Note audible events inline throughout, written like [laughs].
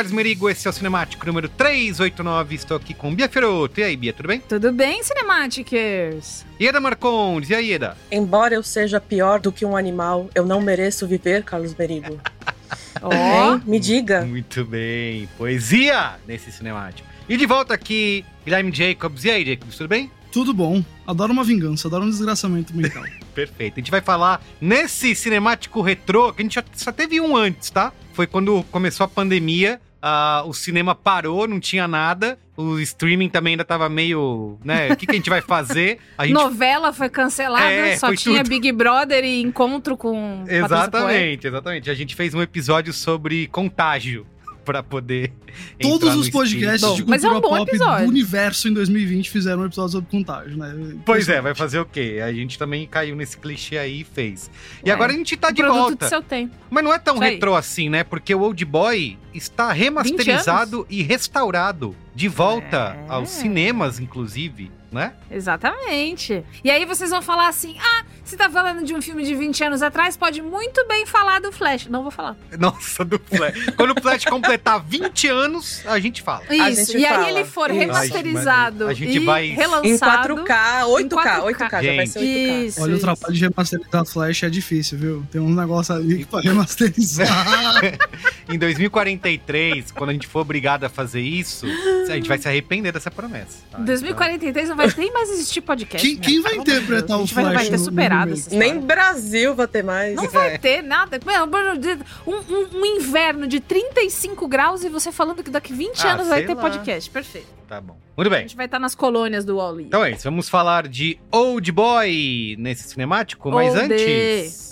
Carlos Merigo, esse é o Cinemático número 389. Estou aqui com Bia Feroto. E aí, Bia, tudo bem? Tudo bem, Cinematicers? Ieda Marcondes, e aí, Ieda? Embora eu seja pior do que um animal, eu não mereço viver, Carlos Berigo. [laughs] Ó, Hein? Me diga. Muito bem, poesia nesse Cinemático. E de volta aqui, Guilherme Jacobs. E aí, Jacobs, tudo bem? Tudo bom. Adoro uma vingança, adoro um desgraçamento mental. [laughs] Perfeito. A gente vai falar nesse cinemático retrô, que a gente já, só teve um antes, tá? Foi quando começou a pandemia, ah, o cinema parou, não tinha nada, o streaming também ainda tava meio, né? O que, que a gente vai fazer? A gente... novela foi cancelada, É, só foi tinha tudo. Big Brother e encontro com. Exatamente, exatamente. A gente fez um episódio sobre contágio pra poder. Todos no os podcasts streaming. de mas é um cultura bom pop episódio. do universo em 2020 fizeram um episódio sobre contágio, né? Pois é, vai fazer o quê? A gente também caiu nesse clichê aí e fez. E É. agora a gente tá O de produto volta. do seu tempo. Mas não é tão Isso aí. retrô assim, né? Porque o Old Boy está remasterizado e restaurado. De volta É. aos cinemas, inclusive, né? Exatamente. E aí vocês vão falar assim: ah, você tá falando de um filme de 20 anos atrás, pode muito bem falar do Flash. Não vou falar. [laughs] Nossa, do Flash. Quando o Flash completar 20 anos, a gente fala. Isso. gente E aí fala. ele for Isso. remasterizado A gente e vai- Em relançado. 4K, 8K, 8K, já vai Gente. ser 8K. Isso. Olha, o isso. trabalho de remasterizar Flash é difícil, viu? Tem um negócio ali pra [laughs] remasterizar. Em 2043, quando a gente for obrigado a fazer isso, a gente vai se arrepender dessa promessa. tá? Em 2043 não vai nem mais existir podcast. Quem- né? quem vai interpretar o A gente vai, Flash vai ter superado essa história. Nem Brasil vai ter mais. Não vai ter nada. Um, um- um inverno de 35 graus e você falando que daqui 20 Ah, anos vai ter lá. podcast. Perfeito. Tá bom. Muito A bem. gente vai estar nas colônias do Wall-E. Então é isso. Vamos falar de Old Boy nesse cinemático, mas Old. antes.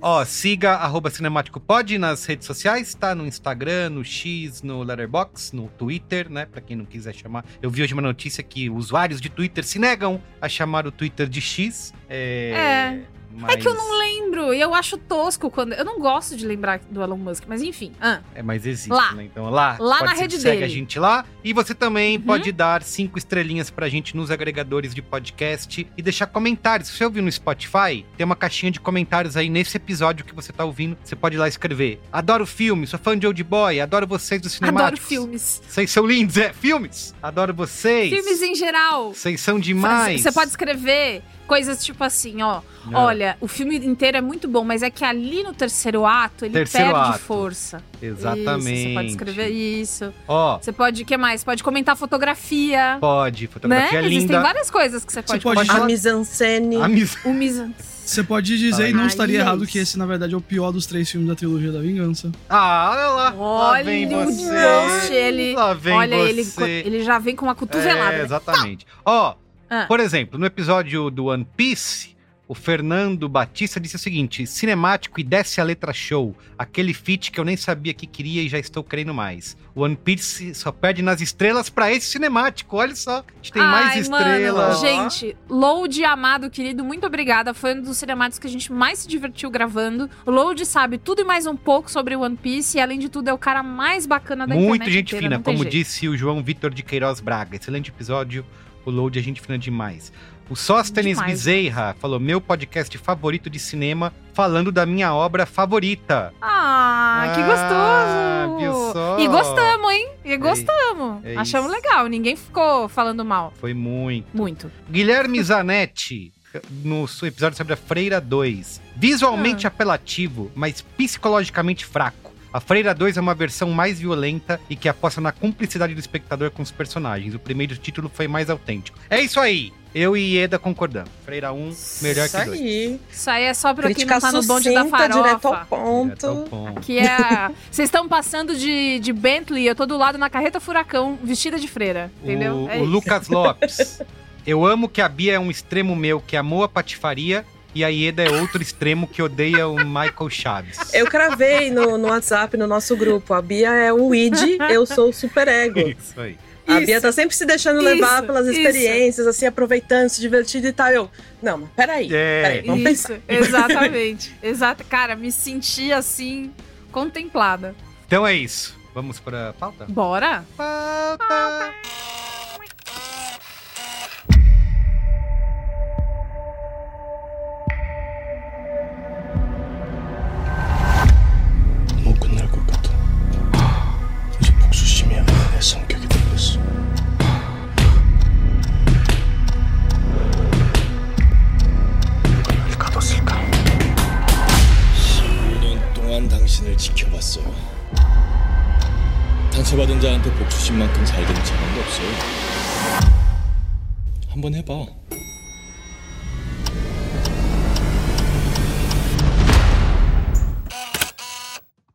Ó, siga arroba cinemáticopod nas redes sociais, tá? No Instagram, no X, no Letterboxd, no Twitter, né? Pra quem não quiser chamar. Eu vi hoje uma notícia que usuários de Twitter se negam a chamar o Twitter de X. É. É. Mas... É que eu não lembro, e eu acho tosco quando. Eu não gosto de lembrar do Elon Musk, mas enfim. Ah, É, mas existe, Lá. né? Então lá, Lá na rede segue dele. a gente lá. E você também Uhum. pode dar cinco estrelinhas pra gente nos agregadores de podcast e deixar comentários. Se você ouvir no Spotify, tem uma caixinha de comentários aí nesse episódio que você tá ouvindo. Você pode ir lá escrever. Adoro filme, sou fã de Old Boy, adoro vocês do adoro Cinemáticos. filmes. Vocês são lindos, é, filmes. Adoro vocês. Filmes em geral. Vocês são demais. Você pode escrever coisas tipo assim, ó. Não. Olha, o filme inteiro é muito bom, mas é que ali no terceiro ato ele Terceiro perde ato. força. Exatamente. Isso, você pode escrever isso. Ó, Você pode, o que mais? Pode comentar fotografia. pode. Né? Fotografia Existem linda. várias coisas que você pode, pode comentar. A mise-en-scène. A mis- O mise- Você pode dizer, e não estaria é errado, isso. que esse, na verdade, é o pior dos três filmes da trilogia da vingança. Ah, olha lá. lá Olha vem o você. Deus, ele. Lá vem Olha, ele, você. ele já vem com uma cotovelada. É, né? exatamente. Ó, Ah. por exemplo, no episódio do One Piece, o Fernando Batista disse o seguinte: cinemático e desce a letra show. Aquele feat que eu nem sabia que queria e já estou querendo mais. O One Piece só perde nas estrelas pra esse cinemático. Olha só, a gente tem mais Ai, estrelas. Mano, gente, Load amado, querido, muito obrigada. Foi um dos cinemáticos que a gente mais se divertiu gravando. O Load sabe tudo e mais um pouco sobre One Piece e, além de tudo, é o cara mais bacana da Muito internet gente inteira, fina, como jeito. disse o João Vitor de Queiroz Braga. Excelente episódio. O Load é gente fina demais. O Sóstenes Demais. Bezerra falou: meu podcast favorito de cinema, falando da minha obra favorita. Ah, que Ah, gostoso! viu só? E gostamos, hein? E gostamos. é Achamos isso. legal, ninguém ficou falando mal. Foi muito. Muito. Guilherme Zanetti, no seu episódio sobre a Freira 2. Ah. Visualmente apelativo, mas psicologicamente fraco. A Freira 2 é uma versão mais violenta e que aposta na cumplicidade do espectador com os personagens. O primeiro título foi mais autêntico. É isso aí! Eu e Ieda concordamos. Freira 1, melhor Isso que 2. aí. Isso aí é só pra quem não tá no bonde da sucinta, direto ao farofa. ponto. Direto ao ponto. Que é. a- Vocês estão passando de, de Bentley, eu tô do lado na carreta furacão, vestida de freira. Entendeu? O, É o isso. Lucas Lopes. [laughs] Eu amo que a Bia é um extremo meu que amou a patifaria e a Ieda é outro extremo que odeia o Michael Chaves. Eu cravei no, no WhatsApp, no nosso grupo. A Bia é o id, eu sou o superego. Isso aí. A Isso. Bia tá sempre se deixando levar Isso, pelas isso. experiências, assim, aproveitando, se divertindo e tal. Eu, não, mas peraí, É. peraí, vamos Isso, pensar. [laughs] exatamente. Exato. Cara, me senti assim, contemplada. Então é isso. Vamos para a pauta? Bora? Pauta. 못 복수심만큼 잘 되는 사람도 없어요. 한번 해봐.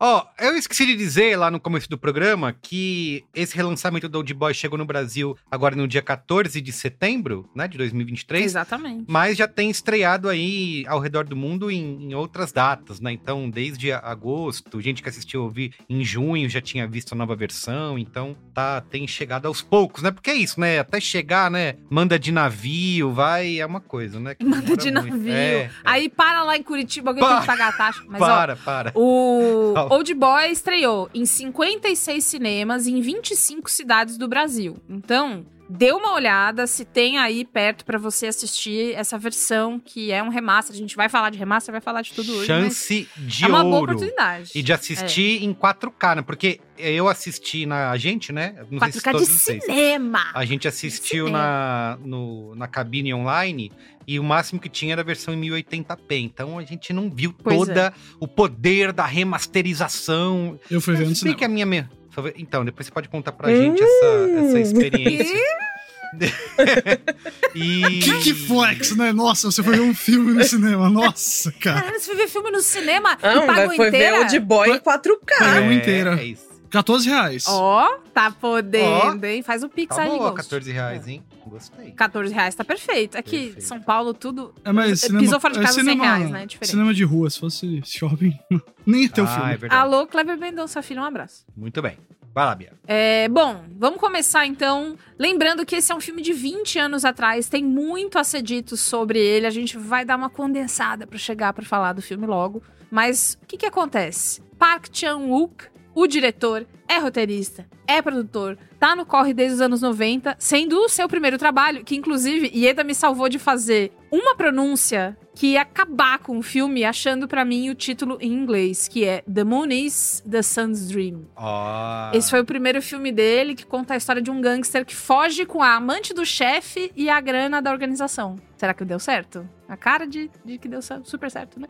Ó, eu esqueci de dizer lá no começo do programa que esse relançamento do Old Boy chegou no Brasil agora no dia 14 de setembro, né, de 2023. Exatamente. Mas já tem estreado aí ao redor do mundo em, em outras datas, né? Então, desde agosto, gente que assistiu ouvir em junho já tinha visto a nova versão, então tá tem chegado aos poucos, né? Porque é isso, né? Até chegar, né? Manda de navio, vai, é uma coisa, né? Manda de navio. É, Aí para lá em Curitiba, alguém tem Para. que pagar a taxa. Mas, ó, para, para. O. [laughs] Old Boy estreou em 56 cinemas em 25 cidades do Brasil. Então, dê uma olhada se tem aí perto pra você assistir essa versão, que é um remaster. A gente vai falar de remaster, vai falar de tudo hoje. Chance de é uma boa ouro. oportunidade. E de assistir em 4K, né? Porque eu assisti na. A gente, né? Não sei se 4K de vocês. cinema. A gente assistiu na, no- na cabine online e o máximo que tinha era a versão em 1080p. Então a gente não viu Pois é. toda o poder da remasterização. Eu fui ver no cinema. que a minha. Então, depois você pode contar pra gente essa, essa experiência. [laughs] e. Que, que flex, né? Nossa, você foi ver um filme no cinema. Nossa, cara. Caralho, você foi ver filme no cinema Não, e pagou foi inteira? ver o de boy em 4K. Paguei uma inteira. É isso. 14 reais. Ó, tá podendo, hein? Faz o Pix Tá aí, boa, Ghost. 14 reais, hein? Gostei. 14 reais tá perfeito. Aqui, Perfeito. São Paulo, tudo. É, mas cinema, Pisou fora de é casa 100 cinema, reais, né? É diferente. Cinema de rua, se fosse shopping, [laughs] nem ia ter o Ah, filme. é verdade. Alô, Cleber Mendonça, filho, um abraço. Muito bem. Vai lá, Bia. É, bom, vamos começar então. Lembrando que esse é um filme de 20 anos atrás, tem muito a ser dito sobre ele. A gente vai dar uma condensada pra chegar pra falar do filme logo. Mas o que, que acontece? Park Chan-wook, o diretor, é roteirista, é produtor, tá no corre desde os anos 90, sendo o seu primeiro trabalho, que inclusive Ieda me salvou de fazer uma pronúncia que ia acabar com o filme, achando pra mim o título em inglês, que é The Moon is the Sun's Dream. Ó. Esse foi o primeiro filme dele que conta a história de um gangster que foge com a amante do chefe e a grana da organização. Será que deu certo? A cara de, de que deu super certo, né?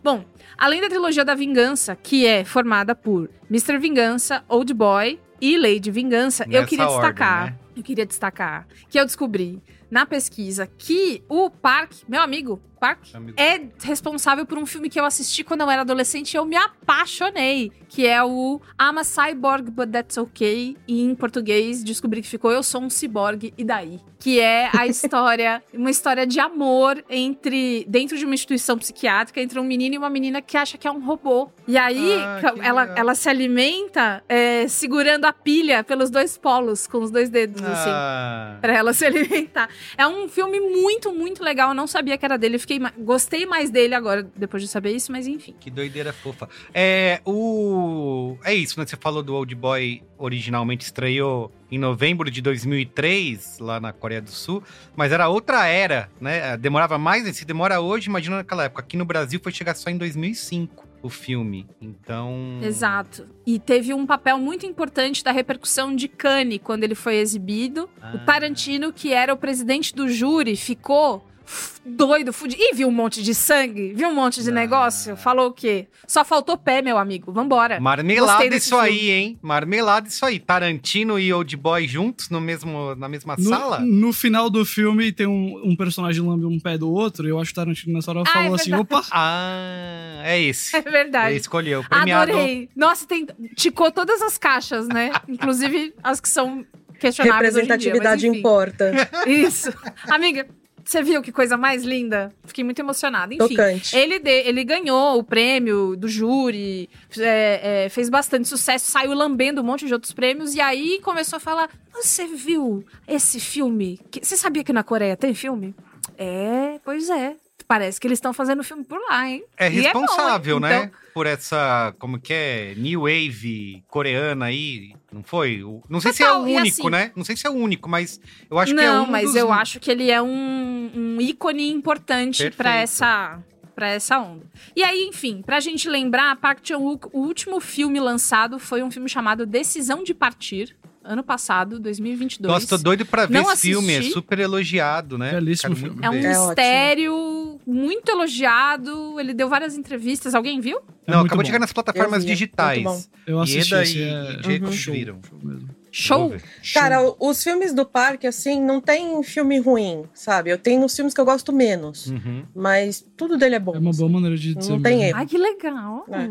Bom, além da trilogia da Vingança, que é formada por Mr. Vingança, Old Boy e Lady Vingança, eu Nessa queria ordem, destacar. né? Eu queria destacar que eu descobri na pesquisa que o Park, meu amigo, Park, Amigo. é responsável por um filme que eu assisti quando eu era adolescente e eu me apaixonei, que é o I'm a Cyborg, but that's okay. E em português, descobri que ficou Eu Sou um Ciborgue, e daí? Que é a [laughs] história, uma história de amor entre, dentro de uma instituição psiquiátrica, entre um menino e uma menina que acha que é um robô. E aí, Ah, ela, legal. ela se alimenta é, segurando a pilha pelos dois polos, com os dois dedos, assim. Ah, Pra ela se alimentar. É um filme muito, muito legal. Eu não sabia que era dele. Fiquei Gostei mais dele agora, depois de saber isso, mas enfim. que doideira fofa. É, o... É isso, né? Você falou do Old Boy originalmente estreou em novembro de 2003, lá na Coreia do Sul, mas era outra era, né? Demorava mais, né? se demora hoje, imagina naquela época. Aqui no Brasil foi chegar só em 2005 o filme. Então... Exato. E teve um papel muito importante da repercussão de Cannes quando ele foi exibido. Ah. O Tarantino, que era o presidente do júri, ficou doido, fudido. Ih, viu um monte de sangue? Viu um monte de Ah. negócio? Falou o quê? Só faltou pé, meu amigo. Vambora. Marmelada isso aí, filme. hein? Marmelada isso aí. Tarantino e Old Boy juntos no mesmo, na mesma No, sala? no final do filme tem um, um personagem lambe um pé do outro. e Eu acho que o Tarantino nessa hora Ah, falou é assim: opa, Ah, é esse. [laughs] É verdade. Ele escolheu. Premiado. Adorei. Nossa, tem. Ticou todas as caixas, né? [laughs] Inclusive as que são questionáveis. hoje em dia, mas Representatividade enfim. importa. [laughs] Isso. Amiga, você viu que coisa mais linda? Fiquei muito emocionada. Enfim. Tocante. Ele, de- ele ganhou o prêmio do júri, é, é, fez bastante sucesso, saiu lambendo um monte de outros prêmios, e aí começou a falar: Você viu esse filme? Você sabia que na Coreia tem filme? É, pois é. Parece que eles estão fazendo filme por lá, hein? É E bom, hein? responsável, né? Então, Por essa, como que é, new wave coreana aí, não foi? O- Não sei se é Total, o único, assim- né? Não sei se é o único, mas eu acho que é não, um mas dos... eu acho que ele é um, um ícone importante pra essa para essa onda. E aí, enfim, pra gente lembrar, Park Chan-wook, o último filme lançado foi um filme chamado Decisão de Partir, ano passado, 2022. Nossa, tô doido pra ver Não esse filme, é assisti. super elogiado, né? Belíssimo filme. É um. É ótimo. mistério muito elogiado, ele deu várias entrevistas. Alguém viu? É Não, acabou de bom. chegar nas plataformas Eu vi, é digitais. eu assisti Ieda esse. e É... Jacob show, viram. show mesmo. Show! Cara, os filmes do parque, assim, não tem filme ruim, sabe? Eu tenho os filmes que eu gosto menos. Uhum. Mas tudo dele é bom. É uma boa maneira de Não dizer. tem mesmo. erro. Ai, que legal! É.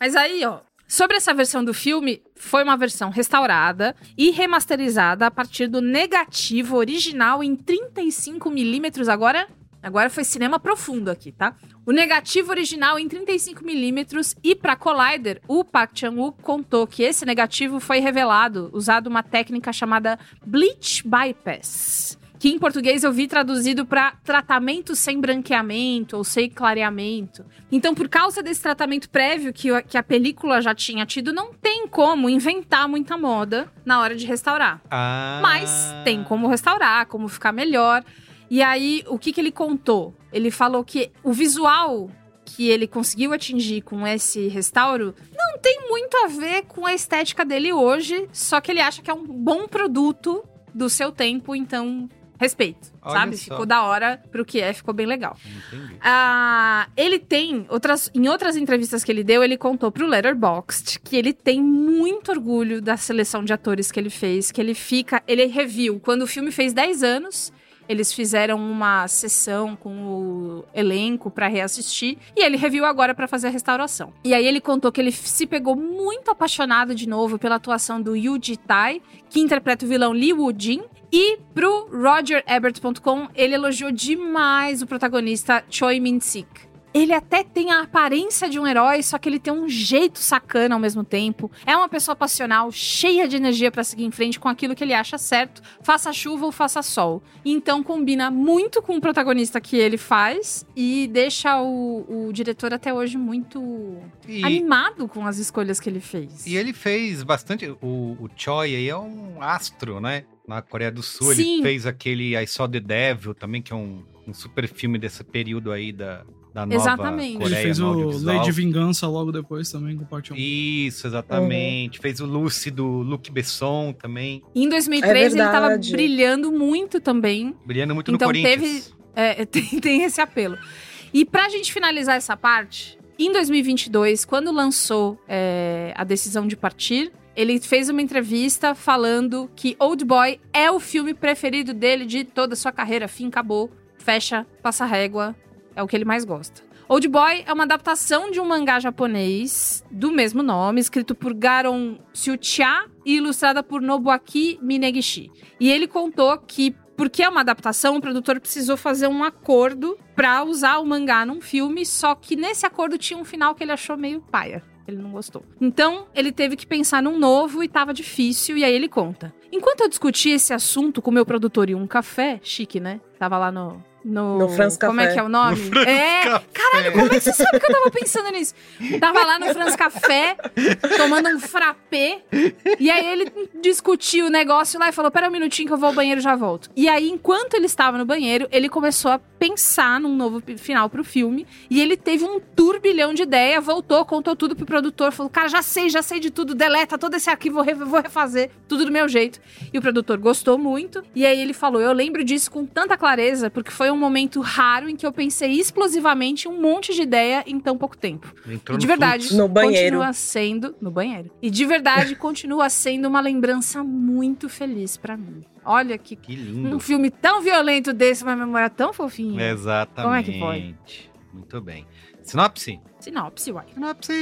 Mas aí, ó, sobre essa versão do filme, foi uma versão restaurada e remasterizada a partir do negativo original em 35mm. Agora, agora foi cinema profundo aqui, tá? O negativo original em 35mm e para Collider, o Park Chan-wook contou que esse negativo foi revelado usando uma técnica chamada Bleach Bypass. Que em português eu vi traduzido para tratamento sem branqueamento ou sem clareamento. Então, por causa desse tratamento prévio que, que a película já tinha tido, não tem como inventar muita moda na hora de restaurar. Ah. Mas tem como restaurar, como ficar melhor. E aí, o que, que ele contou? Ele falou que o visual que ele conseguiu atingir com esse restauro não tem muito a ver com a estética dele hoje, só que ele acha que é um bom produto do seu tempo, então respeito, Olha sabe? só. Ficou da hora pro que é, ficou bem legal. Entendi. Ah, ele tem outras em outras entrevistas que ele deu, ele contou pro Letterboxd que ele tem muito orgulho da seleção de atores que ele fez, que ele fica, ele reviu quando o filme fez 10 anos, eles fizeram uma sessão com o elenco pra reassistir e ele reviu agora pra fazer a restauração. E aí ele contou que ele se pegou muito apaixonado de novo pela atuação do Yu Ji-tai, que interpreta o vilão Lee Woo-jin, e pro RogerEbert.com, ele elogiou demais o protagonista Choi Min-sik. Ele até tem a aparência de um herói, só que ele tem um jeito sacana ao mesmo tempo. É uma pessoa passional, cheia de energia pra seguir em frente com aquilo que ele acha certo, faça chuva ou faça sol. Então combina muito com o protagonista que ele faz e deixa o, o diretor até hoje muito E- animado com as escolhas que ele fez. E ele fez bastante. O, o Choi aí é um astro, né? Na Coreia do Sul. Ele Sim. fez aquele I Saw the Devil também, que é um, um super filme desse período aí da, da nova Exatamente. Ele Coreia fez no o de Vingança logo depois também, com o parte 1. Isso, exatamente. Fez o Lucy do Luc Besson também. Em 2003 ele tava brilhando muito também. Brilhando muito Então no Corinthians. teve- [laughs] É, tem, tem esse apelo. E pra gente finalizar essa parte, em 2022, quando lançou é, a decisão de partir, ele fez uma entrevista falando que Old Boy é o filme preferido dele de toda a sua carreira. Fim, acabou, fecha, passa régua, é o que ele mais gosta. Old Boy é uma adaptação de um mangá japonês do mesmo nome, escrito por Garon Tsuchiya e ilustrada por Nobuaki Minegishi. E ele contou que, porque é uma adaptação, o produtor precisou fazer um acordo pra usar o mangá num filme, só que nesse acordo tinha um final que ele achou meio paia. Ele não gostou. Então, ele teve que pensar num novo e tava difícil, e aí ele conta. Enquanto eu discutia esse assunto com o meu produtor em um café, chique, né? Tava lá no. No, No France Como é Café. que é o nome? é, Caralho, como é que você sabe que eu tava pensando nisso? Tava lá no France Café, tomando um frappé. E aí ele discutiu o negócio lá e falou: Pera um minutinho que eu vou ao banheiro e já volto. E aí, enquanto ele estava no banheiro, ele começou a pensar num novo final pro filme. E ele teve um turbilhão de ideia, voltou, contou tudo pro produtor, falou: Cara, já sei, já sei de tudo, deleta todo esse arquivo, vou re- vou refazer tudo do meu jeito. E o produtor gostou muito. E aí ele falou: Eu lembro disso com tanta clareza, porque foi um momento raro em que eu pensei explosivamente um monte de ideia em tão pouco tempo. Entrou E de verdade. No banheiro. continua sendo no banheiro. E de verdade continua sendo uma lembrança muito feliz pra mim. Olha que Que um lindo. filme tão violento desse, uma memória tão fofinha. Exatamente. Como é que pode? Muito bem. Sinopse? Sinopse, uai. Sinopse.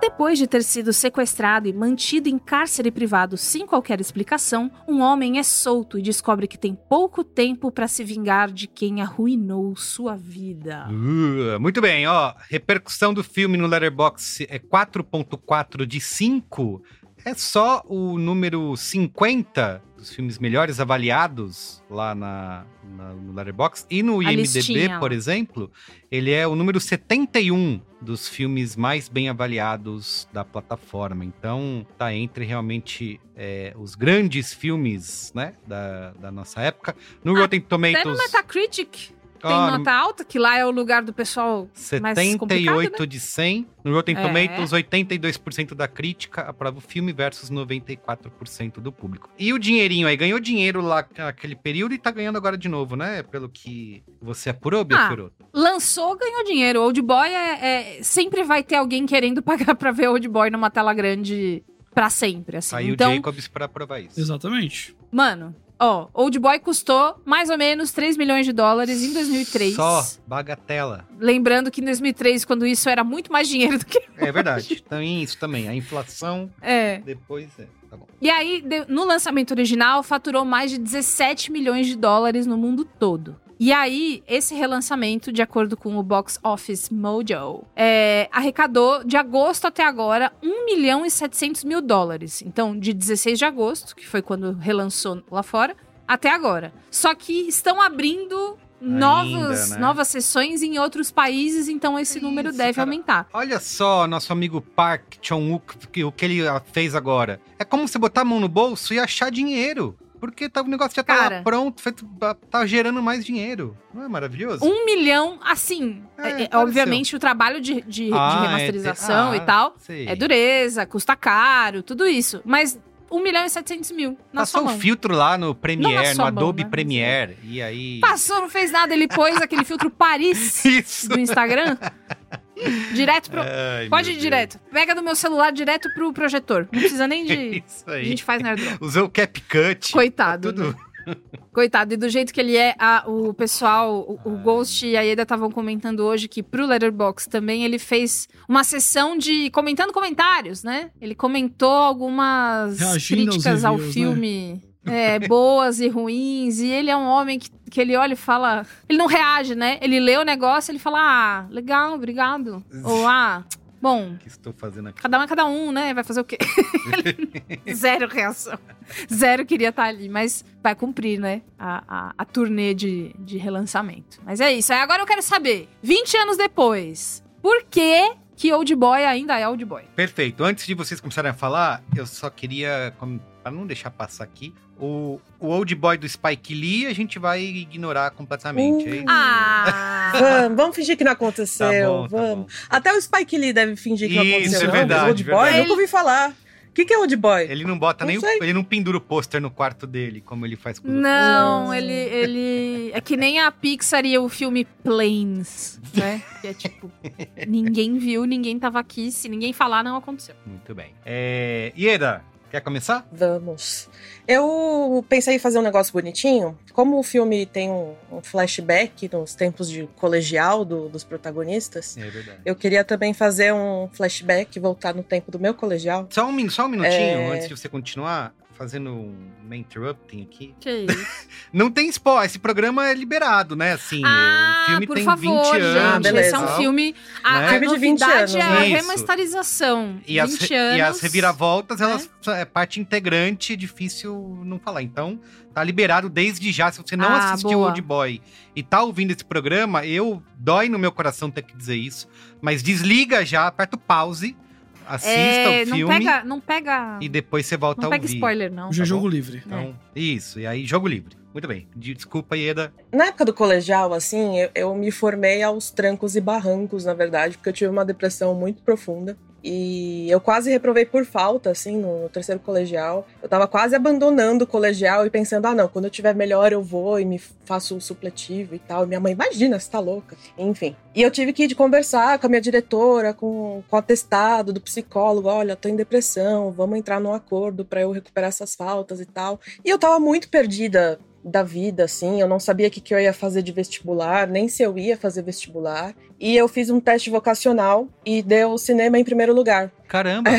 Depois de ter sido sequestrado e mantido em cárcere privado sem qualquer explicação, um homem é solto e descobre que tem pouco tempo pra se vingar de quem arruinou sua vida. Uh, muito bem, ó. Repercussão do filme no Letterboxd é 4.4 de 5. É só o número 50 dos filmes melhores avaliados lá na, na- no Letterboxd. E no A IMDB, listinha por exemplo, ele é o número 71 dos filmes mais bem avaliados da plataforma. Então, tá entre realmente é, os grandes filmes, né, da, da nossa época. No Ah, Rotten Até no Tomatoes... Tem no- nota alta, que lá é o lugar do pessoal mais complicado, 78 né? de 100. No Rotten É. Tomatoes, 82% da crítica aprova o filme versus 94% do público. E o dinheirinho aí? Ganhou dinheiro lá naquele período e tá ganhando agora de novo, né? Pelo que você apurou, Bia Ah? Lançou, ganhou dinheiro. Old Boy é, é- sempre vai ter alguém querendo [laughs] pagar pra ver Old Boy numa tela grande pra sempre, assim. Aí então, o Jacobs pra aprovar isso. Exatamente. mano, ó, Old Boy custou mais ou menos 3 milhões de dólares em 2003. Só, bagatela. Lembrando que em 2003, quando isso era muito mais dinheiro do que É verdade. Tem isso também. A inflação é. depois é. Tá bom. E aí, no lançamento original, faturou mais de 17 milhões de dólares no mundo todo. E aí, esse relançamento, de acordo com o Box Office Mojo, é, arrecadou de agosto até agora 1 milhão e 700 mil dólares. Então, de 16 de agosto, que foi quando relançou lá fora, até agora. Só que estão abrindo novos, né? novas sessões em outros países, então esse número Isso, deve cara. aumentar. Olha só, nosso amigo Park Chan-wook, que- o que ele fez agora. É como você botar a mão no bolso e achar dinheiro. Porque tá, o negócio já tá Cara. lá pronto, feito, tá- tá gerando mais dinheiro. Não é maravilhoso? Um milhão, assim, É, é- é, obviamente o trabalho de, de- de Ah, é, remasterização te- e ah, tal sei. é dureza, custa caro, tudo isso. Mas um milhão e setecentos mil na Passou o filtro lá no Premiere, no sua mão, Adobe né? Premiere. E aí. Passou, não fez nada, ele pôs aquele filtro Paris [laughs] Isso! do Instagram. [laughs] direto pro. Ai, Pode ir direto. Pega do meu celular direto pro projetor. Não precisa nem de. [laughs] Isso A aí. gente faz nerd. Usou o CapCut. Coitado. Tudo. né? Coitado, e do jeito que ele é, a- o pessoal, o, o Ghost e a Eda estavam comentando hoje que pro Letterboxd também ele fez uma sessão de comentando comentários, né? Ele comentou algumas Reagindo críticas ao reviews, filme. É, boas e ruins. E ele é um homem que, que ele olha e fala. Ele não reage, né? Ele lê o negócio ele fala: Ah, legal, obrigado. Ou ah. Bom, O que estou fazendo aqui? cada um é cada um, né? Vai fazer o quê? [laughs] Zero reação. Zero queria estar ali, mas vai cumprir, né? A, a, a turnê de, de relançamento. Mas é isso. Aí agora eu quero saber, 20 anos depois, por que que Old Boy ainda é Old Boy? Perfeito. Antes de vocês começarem a falar, eu só queria, pra não deixar passar aqui, o, o Old Boy do Spike Lee a gente vai ignorar completamente. é isso? Ah! [laughs] Vamos, vamos fingir que não aconteceu. Tá bom, tá vamos. Até o Spike Lee deve fingir que não Isso, aconteceu. é não, verdade, mas Old Boy, verdade. nunca ouvi falar. O que, que é Old Boy? Ele não bota Não nem. o-. Ele não pendura o pôster no quarto dele, como ele faz com os outros. Não, ele, ele. É que nem a Pixar e o filme Planes, né? [laughs] Que é tipo, ninguém viu, ninguém tava aqui. Se ninguém falar, não aconteceu. Muito bem. É... Ieda, quer começar? Vamos. Eu pensei em fazer um negócio bonitinho. Como o filme tem um, um flashback nos tempos de colegial do- dos protagonistas, É verdade. eu queria também fazer um flashback, voltar no tempo do meu colegial. Só um, só um minutinho É. antes de você continuar, fazendo um interrupting aqui. Que [laughs] isso? Não tem spoiler, esse programa é liberado, né? Assim, Ah, o filme por tem favor, 20 gente. anos. beleza. Esse é um filme. A, Né? a Filme de 20 novidade anos, é a né? Isso. remasterização. E as, 20 re- anos. e as reviravoltas, elas é parte integrante, é difícil não falar. Então, tá liberado desde já. Se você não Ah, assistiu boa. Old Boy e tá ouvindo esse programa, eu dói no meu coração ter que dizer isso. Mas desliga já, aperta o pause, assista É, o não filme pega, não pega, e depois você volta não pega ouvir. spoiler não. É Tá jogo bom? livre. Então, isso. E aí, jogo livre. Muito bem. De- Desculpa, Ieda. Na época do colegial, assim, eu, eu me formei aos trancos e barrancos, na verdade, porque eu tive uma depressão muito profunda. E eu quase reprovei por falta, assim, no, terceiro colegial. Eu tava quase abandonando o colegial e pensando, ah, não, quando eu tiver melhor eu vou e me faço o supletivo e tal. E minha mãe, imagina, você tá louca. Enfim. E eu tive que ir de conversar com a minha diretora, com, com o atestado do psicólogo. Olha, tô em depressão, vamos entrar num acordo pra eu recuperar essas faltas e tal. E eu tava muito perdida da vida, assim. Eu não sabia o que, que eu ia fazer de vestibular, nem se eu ia fazer vestibular. E eu fiz um teste vocacional e deu cinema em primeiro lugar. Caramba.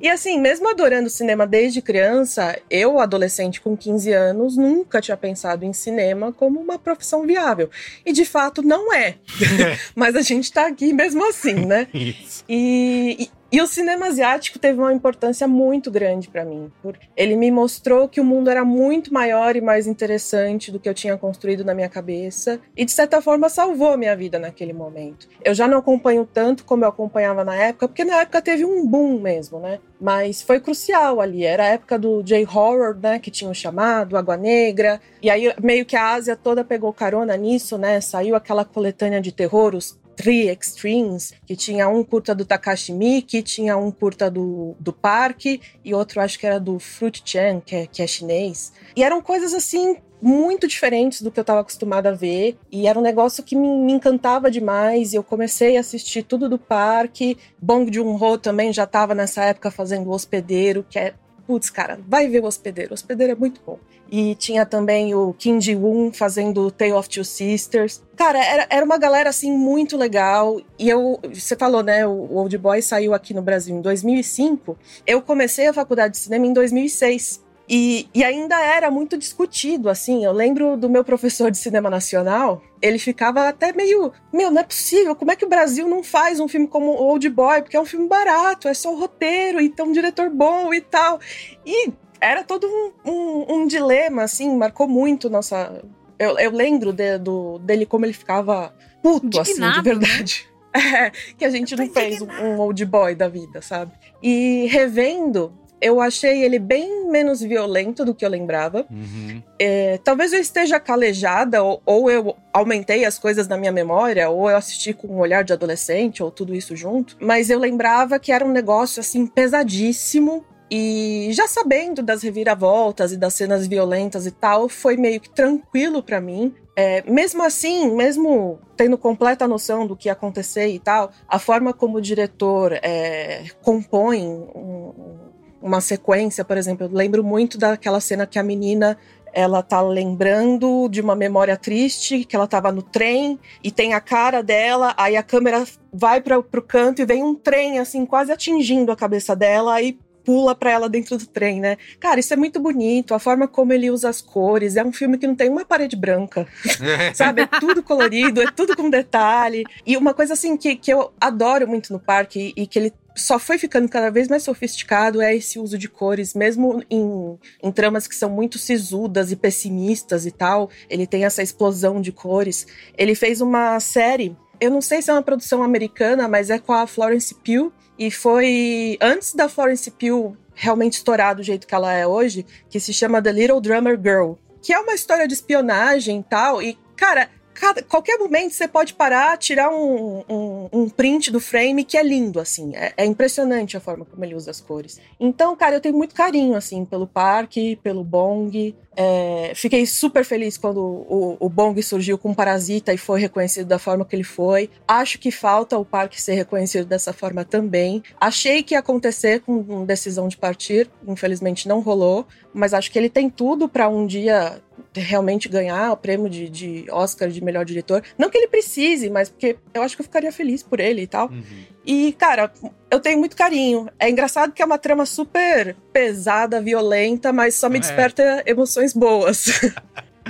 E assim, mesmo adorando cinema desde criança, eu, adolescente com 15 anos, nunca tinha pensado em cinema como uma profissão viável. E de fato não é. [laughs] Mas a gente tá aqui mesmo assim, né? [laughs] Isso. E, e, o cinema asiático teve uma importância muito grande pra mim. Porque ele me mostrou que o mundo era muito maior e mais interessante do que eu tinha construído na minha cabeça. E de certa forma salvou a minha vida naquele momento. Eu já não acompanho tanto como eu acompanhava na época, porque na época teve um boom mesmo, né? Mas foi crucial ali. Era a época do J-Horror, né? Que tinha o chamado, Água Negra. E aí meio que a Ásia toda pegou carona nisso, né? Saiu aquela coletânea de terror, os Three Extremes, que tinha um curta do Takashi Miike, tinha um curta do, do Parque e outro acho que era do Fruit Chan, que é, que é chinês. E eram coisas assim muito diferentes do que eu estava acostumada a ver e era um negócio que me, me encantava demais e eu comecei a assistir tudo do Parque. Bong Joon-ho também já estava nessa época fazendo o Hospedeiro, que é putz, cara, vai ver o Hospedeiro. O Hospedeiro é muito bom. E tinha também o Kim Ji-woon fazendo Tale of Two Sisters. Cara, era, era uma galera, assim, muito legal. E eu... Você falou, né? O Old Boy saiu aqui no Brasil em 2005. Eu comecei a faculdade de cinema em 2006. E, e, ainda era muito discutido, assim. Eu lembro do meu professor de cinema nacional, ele ficava até meio. Meu, não é possível, como é que o Brasil não faz um filme como Old Boy? Porque é um filme barato, é só o roteiro, e tem um diretor bom e tal. E era todo um, um, um dilema, assim, marcou muito nossa. Eu, eu lembro de, do, dele como ele ficava puto, Indignado, assim, de verdade. [laughs] É, que a gente não fez um, um old boy da vida, sabe? E revendo, eu achei ele bem menos violento do que eu lembrava. Uhum. É, talvez eu esteja calejada, ou, ou, eu aumentei as coisas na minha memória, ou eu assisti com um olhar de adolescente, ou tudo isso junto. Mas eu lembrava que era um negócio assim pesadíssimo. E já sabendo das reviravoltas e das cenas violentas e tal, foi meio que tranquilo para mim. É, mesmo assim, mesmo tendo completa noção do que ia acontecer e tal, a forma como o diretor é, compõe um, uma sequência, por exemplo, eu lembro muito daquela cena que a menina ela tá lembrando de uma memória triste, que ela tava no trem e tem a cara dela, aí a câmera vai para pro canto e vem um trem assim quase atingindo a cabeça dela, aí pula pra ela dentro do trem, né? Cara, isso é muito bonito. A forma como ele usa as cores. É um filme que não tem uma parede branca. [laughs] Sabe? É tudo colorido, é tudo com detalhe. E uma coisa assim que, que eu adoro muito no parque e que ele só foi ficando cada vez mais sofisticado é esse uso de cores, mesmo em, em tramas que são muito sisudas e pessimistas e tal. Ele tem essa explosão de cores. Ele fez uma série, eu não sei se é uma produção americana, mas é com a Florence Pugh. E foi antes da Florence Pugh realmente estourar do jeito que ela é hoje, que se chama The Little Drummer Girl. Que é uma história de espionagem e tal. E, cara, cada, qualquer momento você pode parar, tirar um, um, um, print do frame que é lindo, assim. É, é, impressionante a forma como ele usa as cores. Então, cara, eu tenho muito carinho, assim, pelo parque, pelo Bong. É, fiquei super feliz quando o, o, Bong surgiu com Parasita e foi reconhecido da forma que ele foi. Acho que falta o parque ser reconhecido dessa forma também. Achei que ia acontecer com decisão de partir, infelizmente não rolou, mas acho que ele tem tudo para um dia realmente ganhar o prêmio de, de, Oscar de melhor diretor. Não que ele precise, mas porque eu acho que eu ficaria feliz por ele e tal. Uhum. E, cara, eu tenho muito carinho. É engraçado que é uma trama super pesada, violenta, mas só me é. desperta emoções boas.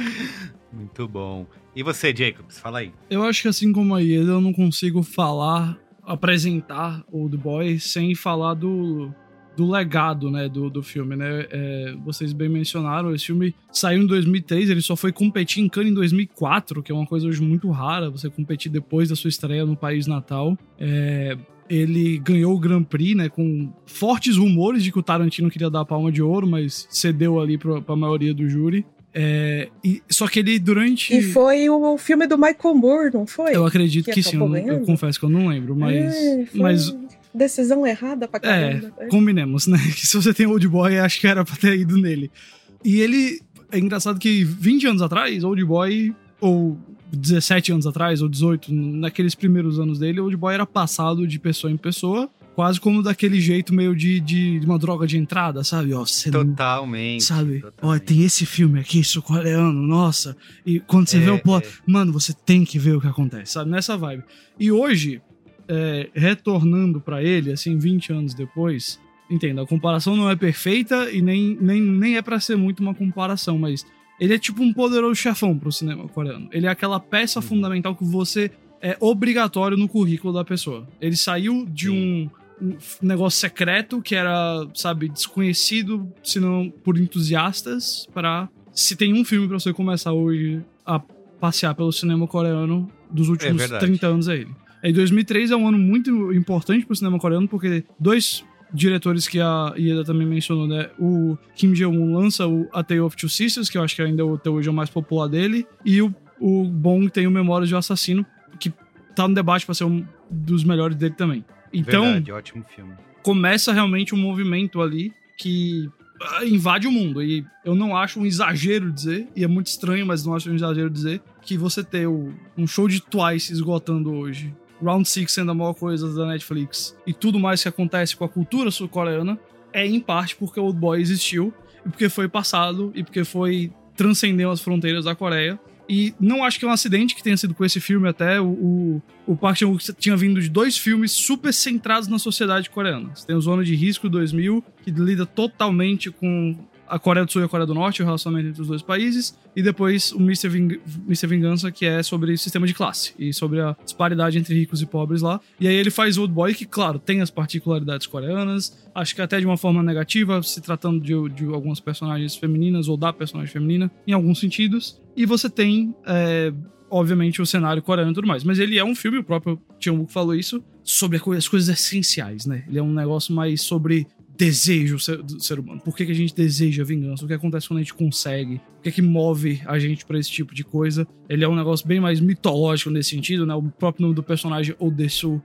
[laughs] muito bom. E você, Jacobs, fala aí. Eu acho que assim como a Ieda, eu não consigo falar, apresentar Old Boy sem falar do do legado, né, do, do filme, né? É, vocês bem mencionaram, esse filme saiu em 2003, ele só foi competir em Cannes em 2004, que é uma coisa hoje muito rara, você competir depois da sua estreia no país natal. É, ele ganhou o Grand Prix, né, com fortes rumores de que o Tarantino queria dar a palma de ouro, mas cedeu ali pra, pra maioria do júri. É, e, só que ele durante. E foi o filme do Michael Moore, não foi? Eu acredito que, que sim, eu, eu, confesso que eu não lembro, mas. É, mas decisão errada pra caramba. É, combinemos, né? [laughs] Que se você tem Old Boy, acho que era pra ter ido nele. E ele. É engraçado que 20 anos atrás, Old Boy, ou 17 anos atrás, ou 18, naqueles primeiros anos dele, Old Boy era passado de pessoa em pessoa. Quase como daquele jeito meio de, de, de uma droga de entrada, sabe? Ó, você totalmente. Não, sabe? Totalmente. Ó, tem esse filme aqui, sul-coreano, nossa. E quando você é, vê o plot, é. mano, você tem que ver o que acontece, sabe? Nessa vibe. E hoje, é, retornando para ele, assim, 20 anos depois, entenda, a comparação não é perfeita e nem, nem, nem é para ser muito uma comparação, mas ele é tipo um poderoso chefão pro cinema coreano. Ele é aquela peça uhum. fundamental que você é obrigatório no currículo da pessoa. Ele saiu de um, um negócio secreto que era, sabe, desconhecido, se não por entusiastas, para se tem um filme para você começar hoje a passear pelo cinema coreano dos últimos é 30 anos é ele. E 2003 é um ano muito importante pro cinema coreano, porque dois diretores que a Ieda também mencionou, né? O Kim Jong-un lança o A Tale of Two Sisters, que eu acho que ainda até hoje é o mais popular dele, e o, o Bong tem o Memórias de um Assassino, que tá no debate para ser um dos melhores dele também. Então, Verdade, ótimo filme. começa realmente um movimento ali que ah, invade o mundo. E eu não acho um exagero dizer, e é muito estranho, mas não acho um exagero dizer, que você ter o, um show de Twice esgotando hoje Round Six sendo a maior coisa da Netflix e tudo mais que acontece com a cultura sul-coreana é em parte porque o Old Boy existiu e porque foi passado e porque foi transcendeu as fronteiras da Coreia. E não acho que é um acidente que tenha sido com esse filme até. O, o, o Park Chan-wook tinha vindo de dois filmes super centrados na sociedade coreana. Você tem o Zona de Risco 2000, que lida totalmente com a Coreia do Sul e a Coreia do Norte, o relacionamento entre os dois países, e depois o Mr. Ving Mr. Vingança, que é sobre sistema de classe e sobre a disparidade entre ricos e pobres lá. E aí ele faz Old Boy, que, claro, tem as particularidades coreanas, acho que até de uma forma negativa, se tratando de, de algumas personagens femininas ou da personagem feminina, em alguns sentidos. E você tem. É, obviamente, o cenário coreano e tudo mais. Mas ele é um filme, o próprio Tian falou isso, sobre as coisas essenciais, né? Ele é um negócio mais sobre desejo do ser humano. Por que, que a gente deseja vingança? O que acontece quando a gente consegue? O que é que move a gente para esse tipo de coisa? Ele é um negócio bem mais mitológico nesse sentido, né? O próprio nome do personagem, Odessu.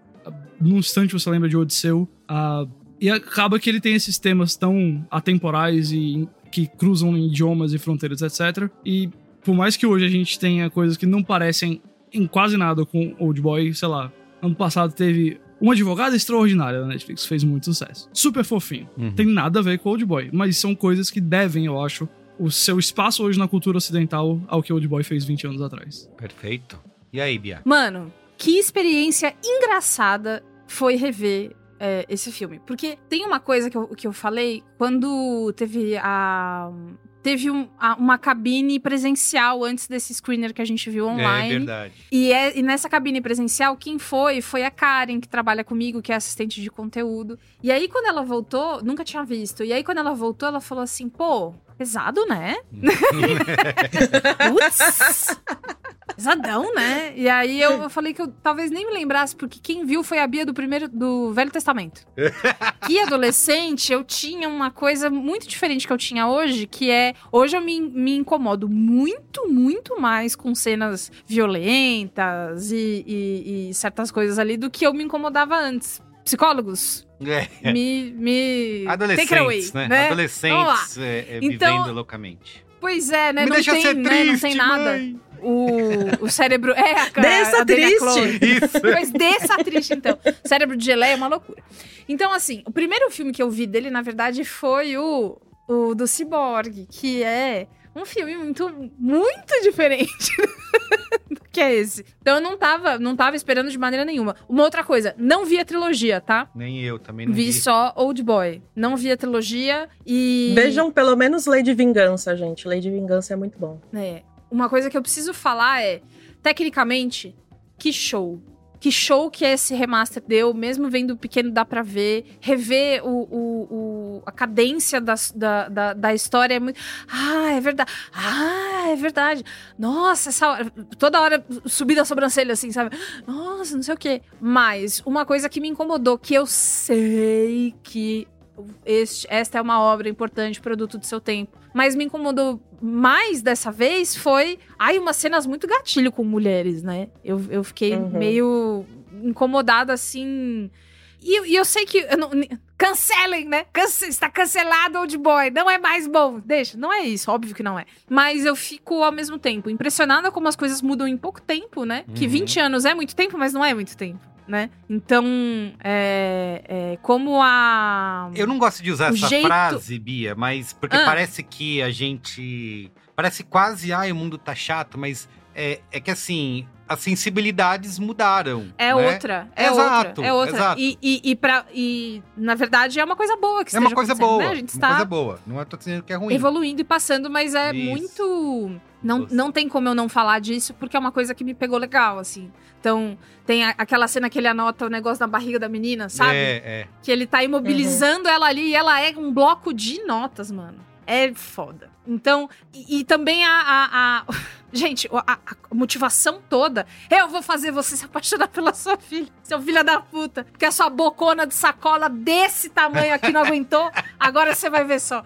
Num instante você lembra de Odisseu. Uh, e acaba que ele tem esses temas tão atemporais e que cruzam idiomas e fronteiras, etc. E por mais que hoje a gente tenha coisas que não parecem em quase nada com Old Boy, sei lá, ano passado teve uma advogada extraordinária da Netflix fez muito sucesso. Super fofinho. Uhum. Tem nada a ver com Old Boy, mas são coisas que devem, eu acho, o seu espaço hoje na cultura ocidental ao que Old Boy fez 20 anos atrás. Perfeito. E aí, Bia? Mano, que experiência engraçada foi rever é, esse filme. Porque tem uma coisa que eu, que eu falei quando teve a. Teve um- a- uma cabine presencial antes desse screener que a gente viu É online. verdade. E, é- e nessa cabine presencial, quem foi? Foi a Karen, que trabalha comigo, que é assistente de conteúdo. E aí, quando ela voltou, nunca tinha visto. E aí, quando ela voltou, ela falou assim: pô, pesado, né? [laughs] Putz! Pesadão, né? E aí eu, falei que eu talvez nem me lembrasse, porque quem viu foi a Bia do primeiro do Velho Testamento. [laughs] que adolescente, eu tinha uma coisa muito diferente que eu tinha hoje, que é hoje eu me, me incomodo muito, muito mais com cenas violentas e, e- e certas coisas ali do que eu me incomodava antes. Psicólogos, É. me, me it away, Adolescentes, né? né? Adolescentes é, é, Então, vivendo loucamente. Pois é, né? Me não deixa tem, ser né? triste, não tem nada. mãe. O, o cérebro. É, a, Desça a Dana triste. Isso. Mas desça triste, então. Cérebro de geleia é uma loucura. Então, assim, o primeiro filme que eu vi dele, na verdade, foi o, o do Cyborg, que é um filme muito, muito diferente [laughs] do que é esse. Então eu não tava, não tava esperando de maneira nenhuma. Uma outra coisa, não vi a trilogia, tá? Nem eu também não Vi, vi. só Old Boy. Não vi a trilogia e. Vejam pelo menos Lady Vingança, gente. Lady Vingança é muito bom. É. Uma coisa que eu preciso falar é, tecnicamente, que show. Que show que esse remaster deu, mesmo vendo pequeno dá pra ver. Rever o, o- o- a cadência das- da, da, da história é muito. Ah, é verdade. Ah, é verdade. Nossa, essa hora. Toda hora subida a sobrancelha, assim, sabe? Nossa, não sei o quê. Mas uma coisa que me incomodou, que eu sei que este- esta é uma obra importante, produto do seu tempo. Mas me incomodou mais dessa vez foi. Ai, umas cenas muito gatilho com mulheres, né? Eu, eu fiquei Uhum. meio incomodada assim. E, eu- e eu sei que. eu não- cancelem, né? Cance- está cancelado Old Boy. Não é mais bom. Deixa. Não é isso, óbvio que não é. Mas eu fico ao mesmo tempo impressionada como as coisas mudam em pouco tempo, né? Que Uhum. 20 anos é muito tempo, mas não é muito tempo. Né? Então, é, é, como a. Eu não gosto de usar essa jeito- frase, Bia, mas porque Ah. parece que a gente. Parece quase, ai, o mundo tá chato, mas é, é que assim, as sensibilidades mudaram. É né? outra, é Exato, outra, é outra. exato. E, e, e, pra, e, na verdade, é uma coisa boa que É uma coisa acontecendo, boa. né? A gente Uma está coisa boa. Não é tô dizendo que é ruim. evoluindo e passando, mas é Isso. muito... Não, Nossa. não tem como eu não falar disso, porque é uma coisa que me pegou legal, assim. Então, tem a- aquela cena que ele anota o negócio na barriga da menina, sabe? É, é. Que ele tá imobilizando ela ali e ela é um bloco de notas, mano. É foda. Então, e, e também a. a- a- [laughs] Gente, a, a motivação toda. Eu vou fazer você se apaixonar pela sua filha, seu filho da puta. Porque a sua bocona de sacola desse tamanho aqui não aguentou. Agora você vai ver só.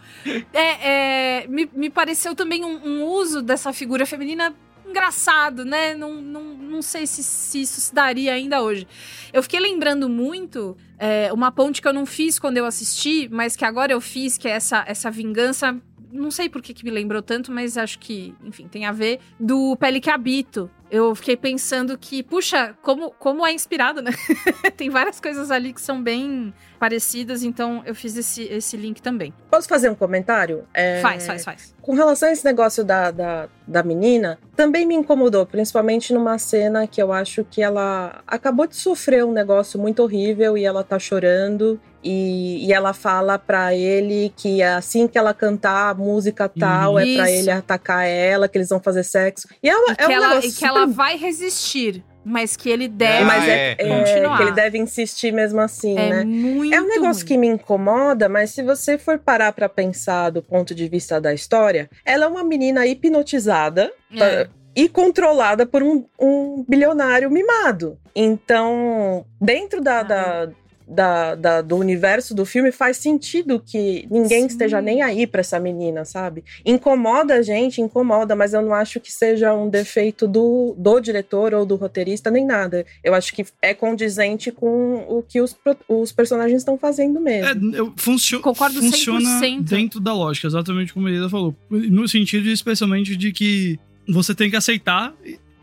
É, é, me, me pareceu também um, um uso dessa figura feminina engraçado, né? Não, não, não sei se, se isso se daria ainda hoje. Eu fiquei lembrando muito é, uma ponte que eu não fiz quando eu assisti, mas que agora eu fiz, que é essa, essa vingança. Não sei por que, que me lembrou tanto, mas acho que, enfim, tem a ver. Do Pele que Habito. Eu fiquei pensando que, puxa, como, como é inspirado, né? [laughs] tem várias coisas ali que são bem parecidas, então eu fiz esse, esse link também. Posso fazer um comentário? É, Faz, faz, faz. Com relação a esse negócio da, da, da menina, também me incomodou, principalmente numa cena que eu acho que ela acabou de sofrer um negócio muito horrível e ela tá chorando. E, e ela fala pra ele que assim que ela cantar a música tal, é pra Isso. ele atacar ela, que eles vão fazer sexo. E é, uma, E que, é um ela, e que ela vai resistir, mas que ele deve Ah, mas é. é, é, continuar. que ele deve insistir mesmo assim, é né? muito É um negócio ruim. que me incomoda, mas se você for parar pra pensar do ponto de vista da história, ela é uma menina hipnotizada É. tá, e controlada por um, um bilionário mimado. Então, dentro da, Ah, da- da- da- do universo do filme, faz sentido que ninguém Sim. esteja nem aí pra essa menina, sabe? Incomoda a gente, incomoda, mas eu não acho que seja um defeito do, do diretor ou do roteirista, nem nada. Eu acho que é condizente com o que os, os personagens estão fazendo mesmo. É, eu, funcio Concordo funciona 100%. dentro da lógica, exatamente como a Elida falou. No sentido, especialmente, de que você tem que aceitar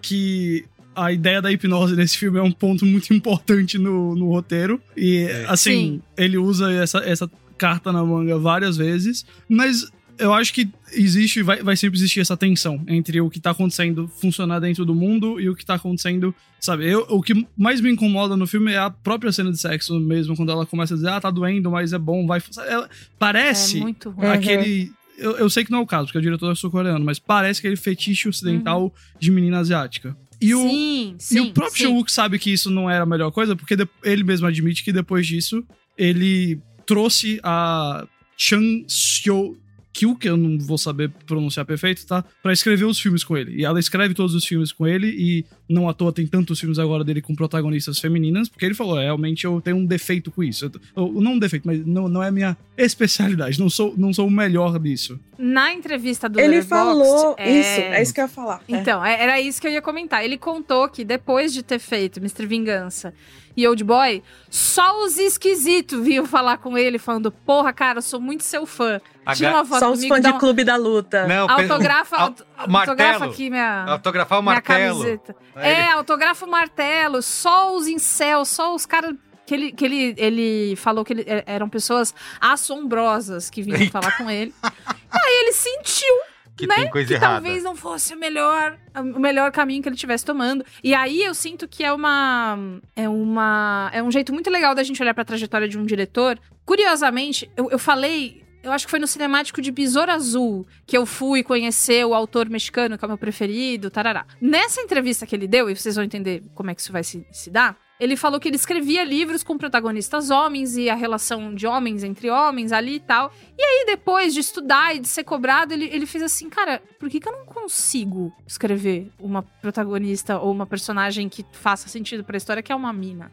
que a ideia da hipnose nesse filme é um ponto muito importante no, no roteiro. E, É. assim, Sim. ele usa essa, essa carta na manga várias vezes, mas eu acho que existe, vai, vai sempre existir essa tensão entre o que tá acontecendo funcionar dentro do mundo e o que tá acontecendo, sabe? Eu, o que mais me incomoda no filme é a própria cena de sexo mesmo, quando ela começa a dizer, ah, tá doendo, mas é bom, vai. Ela, parece É muito ruim. aquele. Eu, eu sei que não é o caso, porque o diretor é sul-coreano, mas parece aquele fetiche ocidental de menina asiática. E o, sim, sim. e o próprio sim. Shang-Wook sabe que isso não era a melhor coisa, porque ele mesmo admite que depois disso, ele trouxe a Chan Seo Kyu, que eu não vou saber pronunciar perfeito, tá? Pra escrever os filmes com ele. E ela escreve todos os filmes com ele, e não à toa tem tantos filmes agora dele com protagonistas femininas, porque ele falou, é, realmente eu tenho um defeito com isso. Eu- eu- não um defeito, mas não, não é minha especialidade, não sou, não sou o melhor disso. Na entrevista do Ele Letterboxd, falou é- isso, é isso que eu ia falar. É. Então, é- era isso que eu ia comentar. Ele contou que depois de ter feito Mr. Vingança e Old Boy, só os esquisitos vinham falar com ele, falando: Porra, cara, eu sou muito seu fã. A Tira uma foto Só os fãs de um- clube da luta. Não, Autografa, Au- auto- martelo. autografa aqui minha, Autografar o minha martelo. camiseta. É, autografa o martelo. Só os incel, só os caras. Que ele, que ele, ele falou que ele- é- eram pessoas assombrosas que vinham falar com ele. Aí ele sentiu que né? tem coisa que errada. talvez não fosse o melhor, o melhor caminho que ele estivesse tomando. E aí eu sinto que é uma é uma é um jeito muito legal da gente olhar pra trajetória de um diretor. Curiosamente, eu, eu falei eu acho que foi no cinemático de Besouro Azul que eu fui conhecer o autor mexicano, que é o meu preferido, tarará. Nessa entrevista que ele deu, e vocês vão entender como é que isso vai se, se dar, ele falou que ele escrevia livros com protagonistas homens e a relação de homens entre homens ali e tal. E aí, depois de estudar e de ser cobrado, ele, ele fez assim, cara, por que, que eu não consigo escrever uma protagonista ou uma personagem que faça sentido pra história, que é uma mina?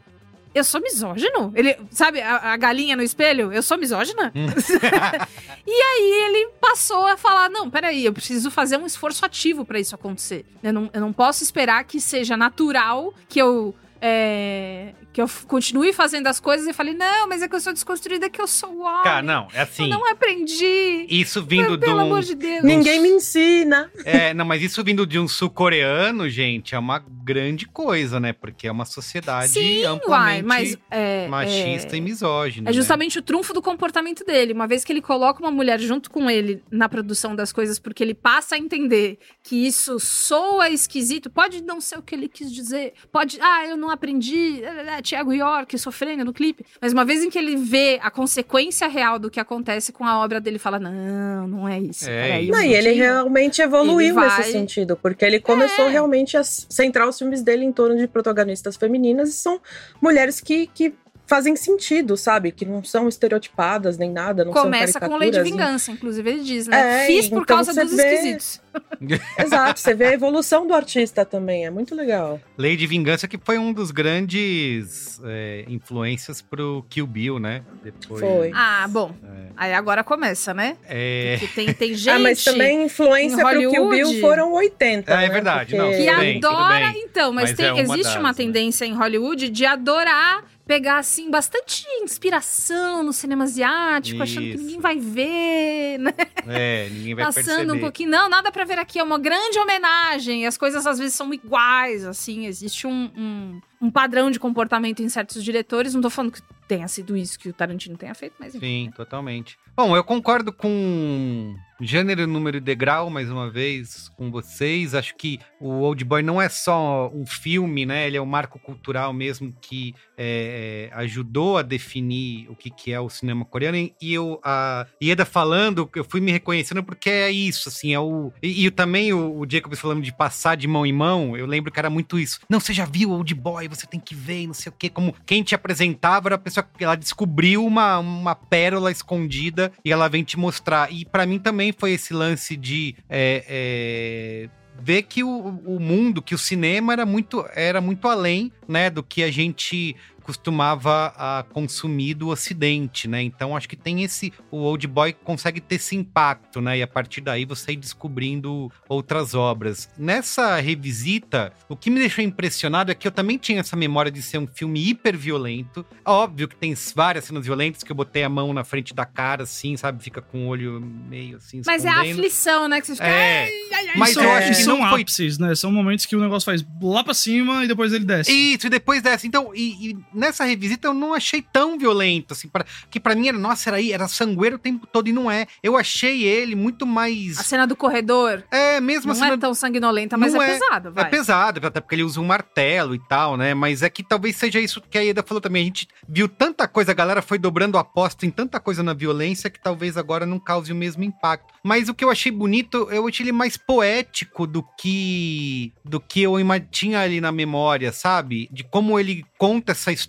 Eu sou misógino? Ele, sabe, a, a galinha no espelho? Eu sou misógina? [laughs] e aí ele passou a falar: não, peraí, eu preciso fazer um esforço ativo pra isso acontecer. Eu não, eu não posso esperar que seja natural que eu. é, que eu continue fazendo as coisas e falei, não, mas é que eu sou desconstruída, que eu sou homem. Cara, não, é Eu assim. não aprendi. Isso vindo Pelo de um. amor de Deus. Ninguém me ensina. É, não, mas isso vindo de um sul-coreano, gente, é uma grande coisa, né? Porque é uma sociedade Sim, amplamente uai, mas é, machista é, e misógina. É justamente o trunfo do comportamento dele. Uma vez que ele coloca uma mulher junto com ele na produção das coisas, porque ele passa a entender que isso soa esquisito, pode não ser o que ele quis dizer, pode, ah, eu não aprendi, é, Tiago York sofrendo no clipe, mas uma vez em que ele vê a consequência real do que acontece com a obra dele, fala, não, não é isso. É peraí, Não, e ele pouquinho." realmente evoluiu Ele vai- nesse sentido, porque ele começou É. realmente a centrar os filmes dele em torno de protagonistas femininas e são mulheres que, que fazem sentido, sabe? Que não são estereotipadas nem nada, não Começa são com Lei de. Vingança, inclusive ele diz, né? É, Fiz por então causa dos vê- esquisitos. [laughs] Exato, você vê a evolução do artista também, é muito legal. Lei de Vingança, que foi um dos grandes é, influências pro Kill Bill, né? Depois, Foi. Ah, bom. Aí agora começa, né? É, Que tem, [laughs] tem gente ah, mas também influência pro Kill Bill foram 80. Ah, é né? verdade, Porque- não, que bem, adora. Então, mas, Mas tem- é uma existe das, uma né? tendência em Hollywood de adorar pegar, assim, bastante inspiração no cinema asiático, achando que Isso. ninguém vai ver, [laughs] né? é, ninguém vai Passando perceber. um pouquinho. Não, nada pra ver aqui. É uma grande homenagem. As coisas às vezes são iguais, assim. Existe um, um, um padrão de comportamento em certos diretores. Não tô falando que tenha sido isso que o Tarantino tenha feito, mas enfim. Sim, totalmente. Bom, eu concordo com gênero, número e degrau, mais uma vez, com vocês. Acho que o Old Boy não é só um filme, né? Ele é um marco cultural mesmo que é, é, ajudou a definir o que, que é o cinema coreano. E- E eu, a Ieda falando, eu fui me reconhecendo porque é isso, assim, é o... E, e também o, o Jacobs falando de passar de mão em mão, eu lembro que era muito isso. Não, você já viu Old Boy, você tem que ver, não sei o quê. Como quem te apresentava era a pessoa que ela descobriu uma, uma pérola escondida e ela vem te mostrar. E pra mim também foi esse lance de é, é, ver que o, o mundo, que o cinema era muito, era muito além, né, do que a gente costumava a consumir do ocidente, né? Então acho que tem esse o Old Boy consegue ter esse impacto, né? E a partir daí você ir descobrindo outras obras. Nessa revisita, o que me deixou impressionado é que eu também tinha essa memória de ser um filme hiper violento. Óbvio que tem várias cenas violentas que eu botei a mão na frente da cara assim, sabe? Fica com o olho meio assim Mas é a escondendo. aflição, né? Que você fica. É. "Ai, ai, ai". Mas São- eu acho que são não foi ápices, né? São momentos que o negócio faz lá pra cima e depois ele desce. Isso, e depois dessa. Então, e, e nessa revisita eu não achei tão violento, assim, pra, que pra mim era, nossa, era, aí, era sangueiro o tempo todo e não é. Eu achei ele muito mais. A cena do corredor É, mesmo não a cena é tão sanguinolenta, mas Não é, é. pesado, vai. É pesado, até porque ele usa um martelo e tal, né? Mas é que talvez seja isso que a Ieda falou também. A gente viu tanta coisa, a galera foi dobrando a aposta em tanta coisa na violência que talvez agora não cause o mesmo impacto. Mas o que eu achei bonito, eu achei ele mais poético do que do que eu tinha ali na memória, sabe? De como ele conta essa história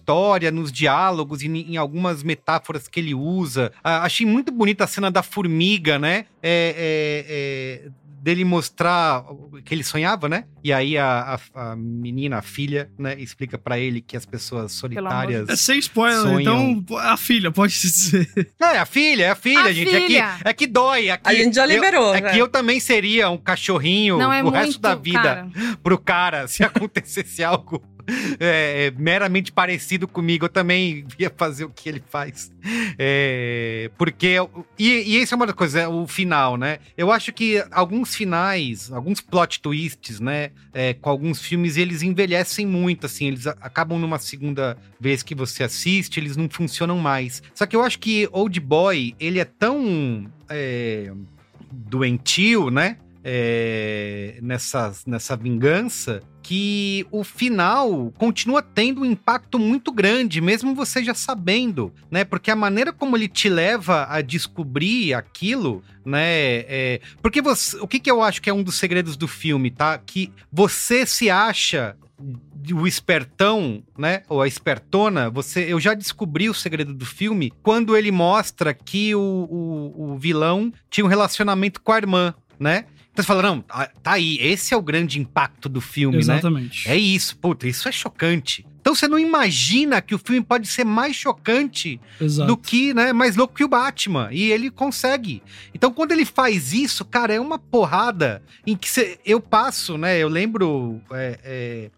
nos diálogos e em algumas metáforas que ele usa. Ah, achei muito bonita a cena da formiga, né? É, é, é, dele mostrar o que ele sonhava, né? E aí a, a- a menina, a filha, né, explica pra ele que as pessoas solitárias. É sem spoiler, Sonham. então a filha, pode se dizer. É, a filha, é a filha, A gente. filha. É, que, é que dói. É que A gente já eu- liberou, é já. que eu também seria um cachorrinho Não é o resto da vida cara. pro cara se [laughs] acontecesse algo é, é, meramente parecido comigo. Eu também ia fazer o que ele faz. É, porque. E, e isso é uma das coisas, é o final, né? Eu acho que alguns finais, alguns plot twists, né? é, com alguns filmes, eles envelhecem muito, assim. Eles acabam numa segunda vez que você assiste, eles não funcionam mais. Só que eu acho que Old Boy, ele é tão. doentio, né? É, nessa, nessa vingança, que o final continua tendo um impacto muito grande, mesmo você já sabendo, né? Porque a maneira como ele te leva a descobrir aquilo, né? é- porque você, o que, que eu acho que é um dos segredos do filme, tá? Que você se acha o espertão, né? Ou a espertona, você, eu já descobri o segredo do filme quando ele mostra que o, o, o vilão tinha um relacionamento com a irmã, né? Então você fala, não, tá tá aí, esse é o grande impacto do filme, né? Exatamente. É isso, puta, isso é chocante. Então você não imagina que o filme pode ser mais chocante Exato. do que, né, mais louco que o Batman. E ele consegue. Então quando ele faz isso, cara, é uma porrada em que cê- eu passo, né, eu lembro... é, é,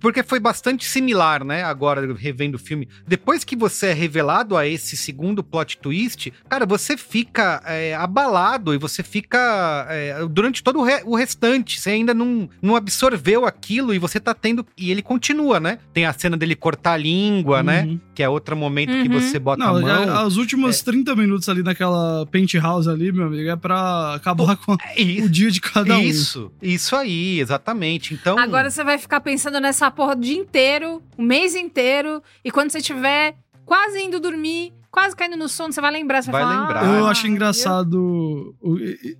porque foi bastante similar, né? Agora, revendo o filme. Depois que você é revelado a esse segundo plot twist, cara, você fica é, abalado e você fica. é, durante todo o, re- o restante. Você ainda não, não absorveu aquilo e você tá tendo. E ele continua, né? Tem a cena dele cortar a língua, né? Uhum. Que é outro momento que Uhum. você bota Não, a mão. já- os últimos 30 minutos ali naquela penthouse ali, meu amigo, é pra acabar com É isso. o dia de cada um. Isso, isso aí, exatamente. Então. Agora você vai ficar pensando nessa porra o dia inteiro, o mês inteiro, e quando você estiver quase indo dormir, quase caindo no sono, você vai lembrar. Você vai, Vai falar, lembrar. "Ah, Eu achei viu?" engraçado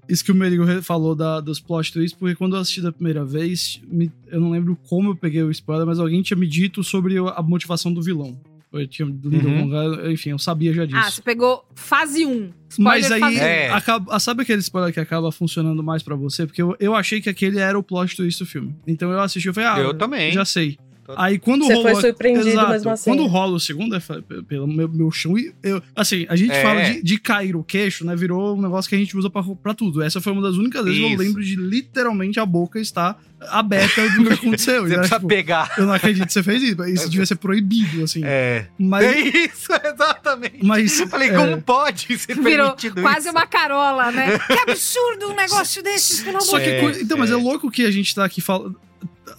isso que o Merigo falou da, dos plot twists, porque quando eu assisti da primeira vez, me- eu não lembro como eu peguei o spoiler, mas alguém tinha me dito sobre a motivação do vilão. Eu tinha lido Uhum. algum lugar, enfim, eu sabia já disso. Ah, você pegou fase 1. Mas Spoiler aí, fase um. É. acaba- sabe aquele spoiler que acaba funcionando mais pra você? Porque eu, eu achei que aquele era o plot twist do filme. Então eu assisti e falei, ah, Eu também. já sei. Aí quando Você rolou. foi surpreendido Exato. mesmo assim. Quando rola o segundo, eu falei, pe- pelo meu, meu chão. e Eu, assim, a gente É. fala de, de cair o queixo, né? Virou um negócio que a gente usa pra, pra tudo. Essa foi uma das únicas vezes que eu Isso. lembro de literalmente a boca estar aberta do que aconteceu. [laughs] Você né? precisa Tipo, pegar. eu não acredito que você fez isso. Isso devia ser proibido, assim. É. Mas. É isso, [laughs] exatamente. Mas. Eu falei, é, como pode ser Virou permitido quase isso? uma carola, né? que absurdo um negócio desses, pelo amor de É, coi- então, mas é é. louco que a gente tá aqui falando.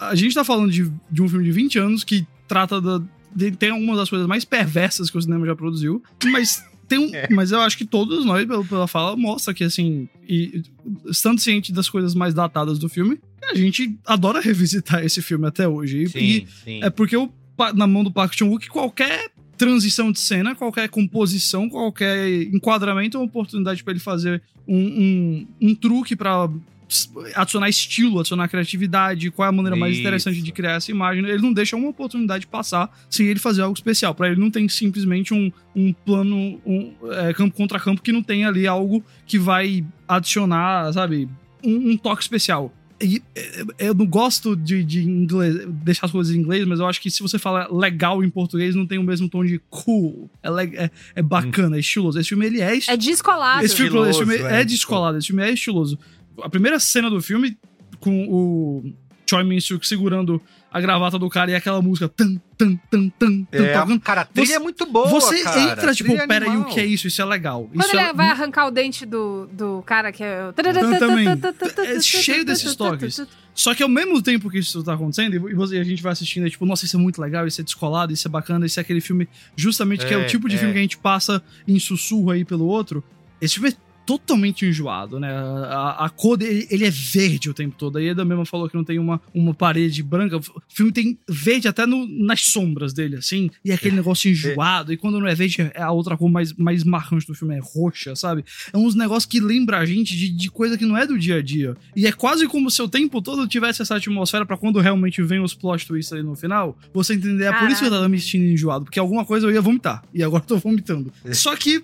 A gente tá falando de, de um filme de 20 anos que trata da. de- tem algumas das coisas mais perversas que o cinema já produziu, mas. Tem um, [laughs] É. Mas eu acho que todos nós, pelo- pela fala, mostra que, assim, e, estando ciente das coisas mais datadas do filme, a gente adora revisitar esse filme até hoje. E- Sim, sim. é porque o, na mão do Park Chan-wook, qualquer transição de cena, qualquer composição, qualquer enquadramento é uma oportunidade pra ele fazer um, um, um truque pra s- adicionar estilo, adicionar criatividade, qual é a maneira mais Isso. interessante de criar essa imagem. Ele não deixa uma oportunidade passar sem ele fazer algo especial. Pra ele não tem simplesmente um, um plano, um, é, campo contra campo, que não tem ali algo que vai adicionar, sabe, um, um toque especial. E, é, eu não gosto de, de inglês, deixar as coisas em inglês, mas eu acho que se você fala legal em português, não tem o mesmo tom de cool. É, le- é, é bacana, é estiloso. Esse filme, ele é estiloso. É descolado. Esse filme, esse filme Estiloso, é, é. descolado, esse filme é estiloso. A primeira cena do filme, com o Choi Min-suk segurando a gravata do cara e aquela música tan, tan, tan, tan, tan, É, tocando. cara, a trilha Você- é muito boa, Você cara. entra, tipo, Trilha peraí, o que é isso? Isso é legal. Quando isso ele é... vai arrancar o dente do, do cara que é. o- também. É cheio desses toques. Só que ao mesmo tempo que isso tá acontecendo, e você, a gente vai assistindo, é tipo, nossa, isso é muito legal, isso é descolado, isso é bacana, isso é aquele filme, justamente que é o É, tipo de é. filme que a gente passa em sussurro aí pelo outro. Esse filme é totalmente enjoado, né? A, a cor dele, ele é verde o tempo todo. A Eda mesmo falou que não tem uma, uma parede branca. O filme tem verde até no- nas sombras dele, assim. E é aquele negócio enjoado. E quando não é verde, é a outra cor mais, mais marcante do filme, é roxa, sabe? É uns negócios que lembra a gente de, de coisa que não é do dia a dia. E é quase como se o tempo todo tivesse essa atmosfera pra quando realmente vem os plot twists ali no final, você entender. É por isso que eu tava me sentindo enjoado. Porque alguma coisa eu ia vomitar. E agora eu tô vomitando. Só que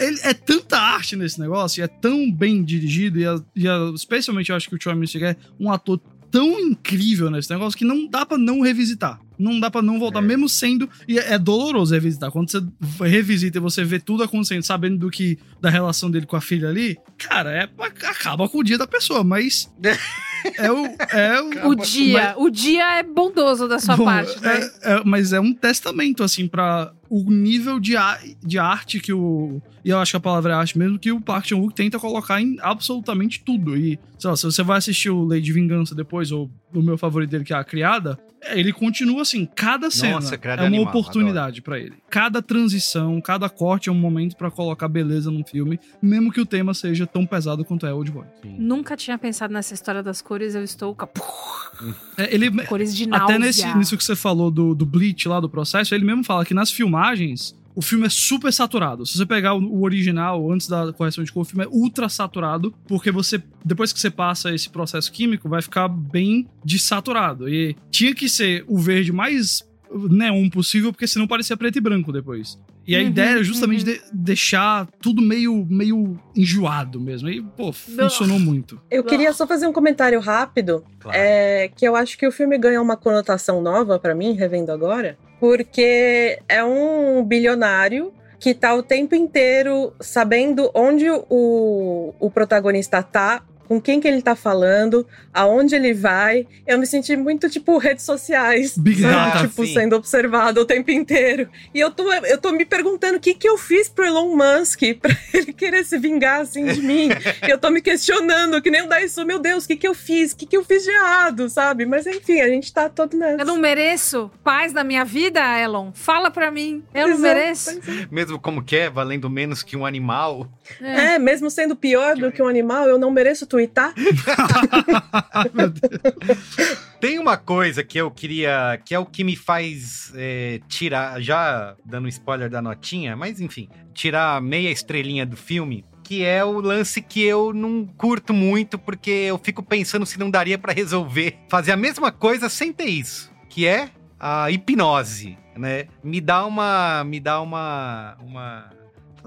ele é tanta arte nesse negócio, e é tão bem dirigido, e, a- e a- especialmente eu acho que o Choi Min-sik é um ator tão incrível nesse negócio que não dá pra não revisitar. Não dá pra não voltar, mesmo sendo. E é, é doloroso revisitar. Quando você revisita e você vê tudo acontecendo, sabendo do que. da relação dele com a filha ali, cara, é, acaba com o dia da pessoa, mas. [laughs] É o. É o, O dia. O dia é bondoso da sua Bom, parte, né? é- é- mas é um testamento, assim, pra o nível de, a- de arte que o. E eu acho que a palavra é arte mesmo, que o Park Chan-wook tenta colocar em absolutamente tudo. E, sei lá, se você vai assistir o Lady de Vingança depois, ou o meu favorito dele, que é A Criada, ele continua assim, cada cena Nossa, é é uma animal, oportunidade pra ele. Cada transição, cada corte é um momento pra colocar beleza num filme, mesmo que o tema seja tão pesado quanto é Old Boy. Nunca tinha pensado nessa história das cores, eu estou [laughs] É, ele, cores de náusea. Até nesse, nisso que você falou do, do Bleach lá, do processo, ele mesmo fala que nas filmagens o filme é super saturado. Se você pegar o, original, antes da correção de cor, o filme é ultra saturado, porque você, depois que você passa esse processo químico, vai ficar bem desaturado. E tinha que ser o verde mais neon possível, porque senão parecia preto e branco depois. E a Uhum, ideia era justamente uhum. de- deixar tudo meio, meio enjoado mesmo. E, pô, funcionou muito. Eu queria só fazer um comentário rápido, é, que eu acho que o filme ganha uma conotação nova pra mim, revendo agora, porque é um bilionário que tá o tempo inteiro sabendo onde o, o protagonista tá, com quem que ele tá falando, aonde ele vai. Eu me senti muito, tipo, redes sociais, Big sabe? Tipo, sim. sendo observado o tempo inteiro. E eu tô, eu tô me perguntando o que que eu fiz pro Elon Musk pra [laughs] ele querer se vingar, assim, de mim. E eu tô me questionando, que nem o Daisu, meu Deus, o que que eu fiz? O que que eu fiz de errado, sabe? Mas enfim, a gente tá todo nessa. Eu não mereço paz na minha vida, Elon? Fala pra mim. Eu não Pois é, mereço. Mesmo como que é, valendo menos que um animal. É, mesmo sendo pior do que um animal, eu não mereço twittar. [laughs] Tem uma coisa que eu queria, que é o que me faz é, tirar, já dando spoiler da notinha, mas enfim, tirar meia estrelinha do filme, que é o lance que eu não curto muito, porque eu fico pensando se não daria pra resolver fazer a mesma coisa sem ter isso, que é a hipnose, né? Me dá uma, me dá uma, uma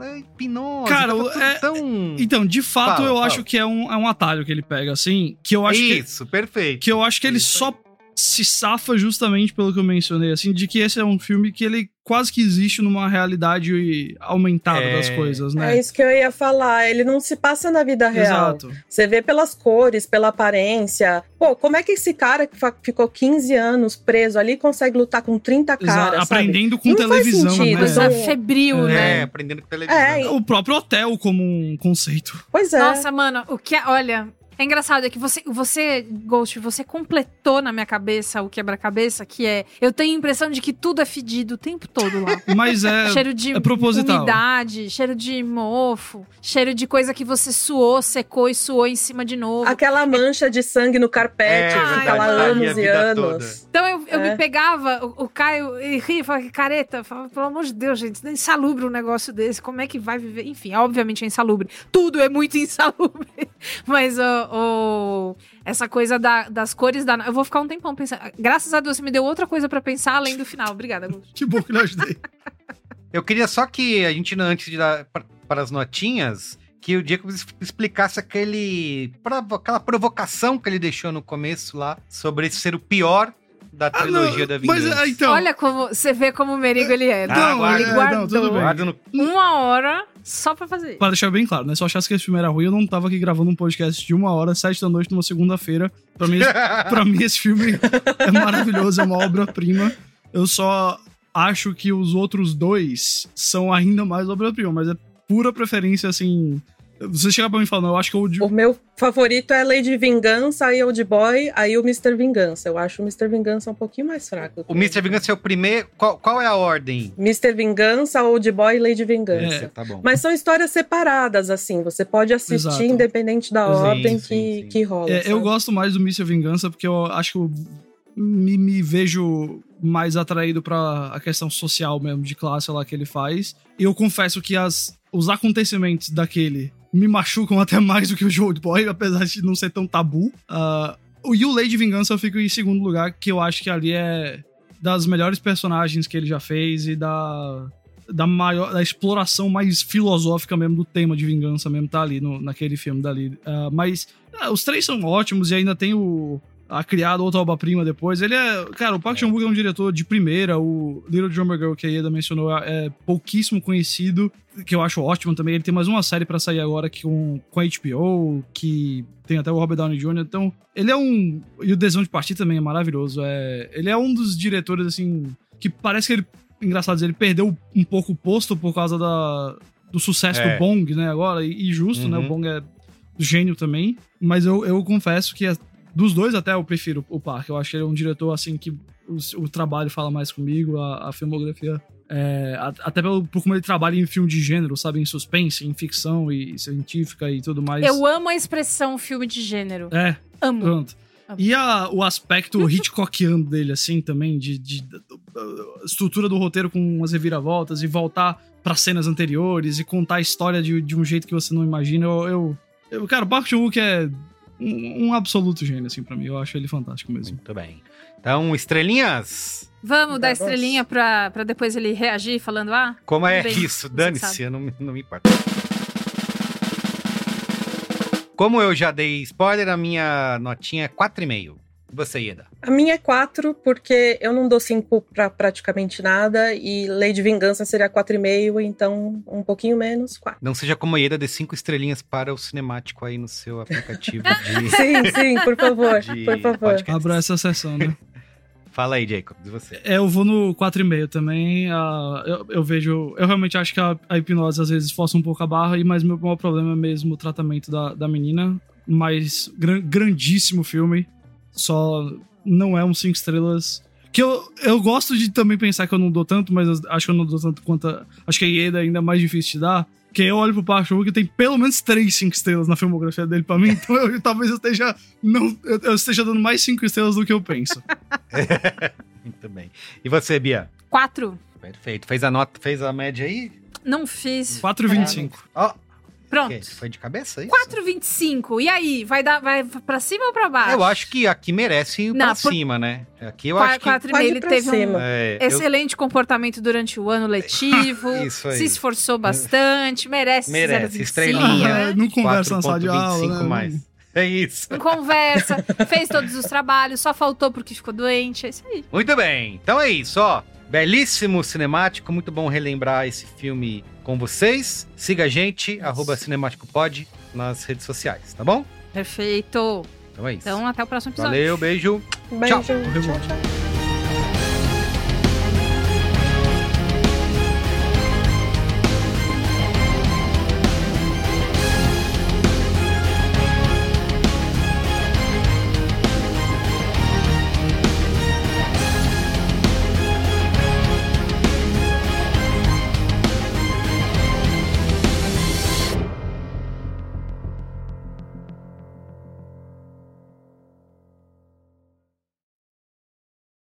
é, hipnose, Cara, tudo é- tão... Então, de fato, Fala, eu fala. acho que é um, é um atalho que ele pega, assim, que eu acho que... Isso, perfeito. Que eu acho que ele só se safa justamente pelo que eu mencionei, assim, de que esse é um filme que ele quase que existe numa realidade aumentada É. das coisas, né? É isso que eu ia falar. Ele não se passa na vida real. Exato. Você vê pelas cores, pela aparência. Pô, como é que esse cara que ficou 15 anos preso ali consegue lutar com 30 Exato, caras? sabe? aprendendo com Não faz televisão, sentido, né? então- febril, É, né? aprendendo com televisão. É, O próprio hotel como um conceito. Pois é. Nossa, mano, o que é. Olha. É engraçado, é que você, você, Ghost, você completou na minha cabeça o quebra-cabeça, que é. Eu tenho a impressão de que tudo é fedido o tempo todo lá. [laughs] Mas é, cheiro de é proposital. umidade, cheiro de mofo, cheiro de coisa que você suou, secou e suou em cima de novo. Aquela mancha de sangue no carpete, É, tá lá anos e anos. Então eu, eu É. me pegava, o, o Caio e ria, e falava, careta, eu falava, pelo amor de Deus, gente, é insalubre um negócio desse, como é que vai viver? Enfim, obviamente é insalubre. Tudo é muito [laughs] insalubre. Mas o, o- essa coisa da- das cores da. Eu vou ficar um tempão pensando. Graças a Deus, você me deu outra coisa pra pensar além do final. Obrigada, Gus. [laughs] Que bom que eu ajudei. Eu queria só que a gente, antes de dar para as notinhas, que o Diego explicasse aquele, aquela provocação que ele deixou no começo lá, sobre esse ser o pior da Ah, trilogia da mas vingança. é, então. Olha como você vê como o Merigo ele é. Ah, não, guarda. ele é, guardou não, tudo bem. Guarda no... uma hora só pra fazer. Pra deixar bem claro, né? Se eu achasse que esse filme era ruim, eu não tava aqui gravando um podcast de uma hora, sete da noite, numa segunda-feira. Pra mim, [laughs] pra mim, esse filme é maravilhoso, é uma obra-prima. Eu só acho que os outros dois são ainda mais obra-prima, mas é pura preferência, assim. Você chega pra mim e fala, não, eu acho que o O meu favorito é Lady Vingança, aí Old Boy, aí o Mr. Vingança. Eu acho o Mr. Vingança um pouquinho mais fraco. O Mr. Vingança é o primeiro. Qual, qual é a ordem? Mr. Vingança, Old Boy e Lady Vingança. É. Tá bom. Mas são histórias separadas, assim. Você pode assistir Exato. independente da Sim, ordem sim, que, sim. que rola. É, eu gosto mais do Mr. Vingança porque eu acho que eu me, me vejo mais atraído pra a questão social mesmo, de classe lá que ele faz. E eu confesso que as, os acontecimentos daquele me machucam até mais do que o Old Boy, [laughs] apesar de não ser tão tabu. Ah, o o Lady Vingança eu fico em segundo lugar, que eu acho que ali é das melhores personagens que ele já fez e da da maior da exploração mais filosófica mesmo do tema de vingança mesmo tá ali no, naquele filme dali. Ah, mas ah, os três são ótimos e ainda tem o a criado outra obra-prima depois. Ele é, cara, o Park Chan-wook é um diretor de primeira, o Little Drummer Girl que a Ieda mencionou é pouquíssimo conhecido, que eu acho ótimo também. Ele tem mais uma série pra sair agora que com, com a HBO, que tem até o Robert Downey Jr. Então, ele é um. E o Desenho de Partir também é maravilhoso. É, ele é um dos diretores, assim, que parece que ele. Engraçado dizer, ele perdeu um pouco o posto por causa da, do sucesso É. do Bong, né? Agora, e, e justo, né? Uhum. O Bong é gênio também. Mas eu, eu confesso que é- dos dois até eu prefiro o Park. Eu acho que ele é um diretor, assim, que o, o trabalho fala mais comigo, a, a filmografia. é, a- até pelo, por como ele trabalha em filme de gênero, sabe? Em suspense, em ficção e científica e tudo mais. Eu amo a expressão filme de gênero. É, Amo. Pronto. E a- o aspecto [laughs] Hitchcockiano dele, assim, também, de, de- da estrutura do roteiro com umas reviravoltas e voltar pra cenas anteriores e contar a história de, de um jeito que você não imagina. Eu, eu, eu- cara, o Park Chan-wook é um, um absoluto gênio, assim, pra mim. Eu acho ele fantástico mesmo. Muito bem. Então, estrelinhas. Vamos dar estrelinha pra, pra depois ele reagir falando, ah, Como é bem, isso? Dane-se, eu não, me- não me importa. Como eu já dei spoiler, a minha notinha é 4,5. E você, Ieda? A minha é 4, porque eu não dou 5 pra praticamente nada, e Lady Vingança seria 4,5, então um pouquinho menos, 4. Não seja como a Ieda, dê 5 estrelinhas para o cinemático aí no seu aplicativo [laughs] de, Sim, sim, por favor, de por favor. podcast. Abra essa sessão, né? [laughs] Fala aí, Jacob, de você. É, eu vou no 4,5 também. ah, eu, eu vejo. Eu realmente acho que a, a hipnose às vezes força um pouco a barra, e mas meu maior problema é mesmo o tratamento da, da menina. Mas gran- grandíssimo filme. Só não é um 5 estrelas. Que eu, eu gosto de também pensar que eu não dou tanto, mas acho que eu não dou tanto quanto. a- acho que a Ieda ainda é mais difícil de dar. Que eu olho pro Park Chan-wook e tem pelo menos 3 5 estrelas na filmografia dele pra mim. [laughs] Então eu, talvez eu esteja. Não, eu, eu esteja dando mais 5 estrelas do que eu penso. [laughs] Muito bem. E você, Bia? quatro. Perfeito. Fez a nota, fez a média aí? Não fiz. 4,25. Ó, Pronto. ok, foi de cabeça aí? 4,25. E aí, vai dar vai pra cima ou pra baixo? Eu acho que aqui merece ir Não, pra por- cima, né? Aqui eu Qua- acho que... quatro e Pode meio, ir ele pra teve cima. um É, eu- excelente comportamento durante o ano letivo. [laughs] Isso aí. Se esforçou bastante, merece. Merece, 0,25. estrelinha. Ah, não conversa na sala de aula. 4,25 né? mais. É isso. Não conversa, fez todos os trabalhos, só faltou porque ficou doente. É isso aí. Muito bem. Então é isso, ó. Belíssimo cinemático, muito bom relembrar esse filme com vocês. Siga a gente, arroba cinemáticopod, nas redes sociais, tá bom? Perfeito. Então é isso. Então, até o próximo episódio. Valeu, beijo. Beijo. Tchau. tchau. tchau.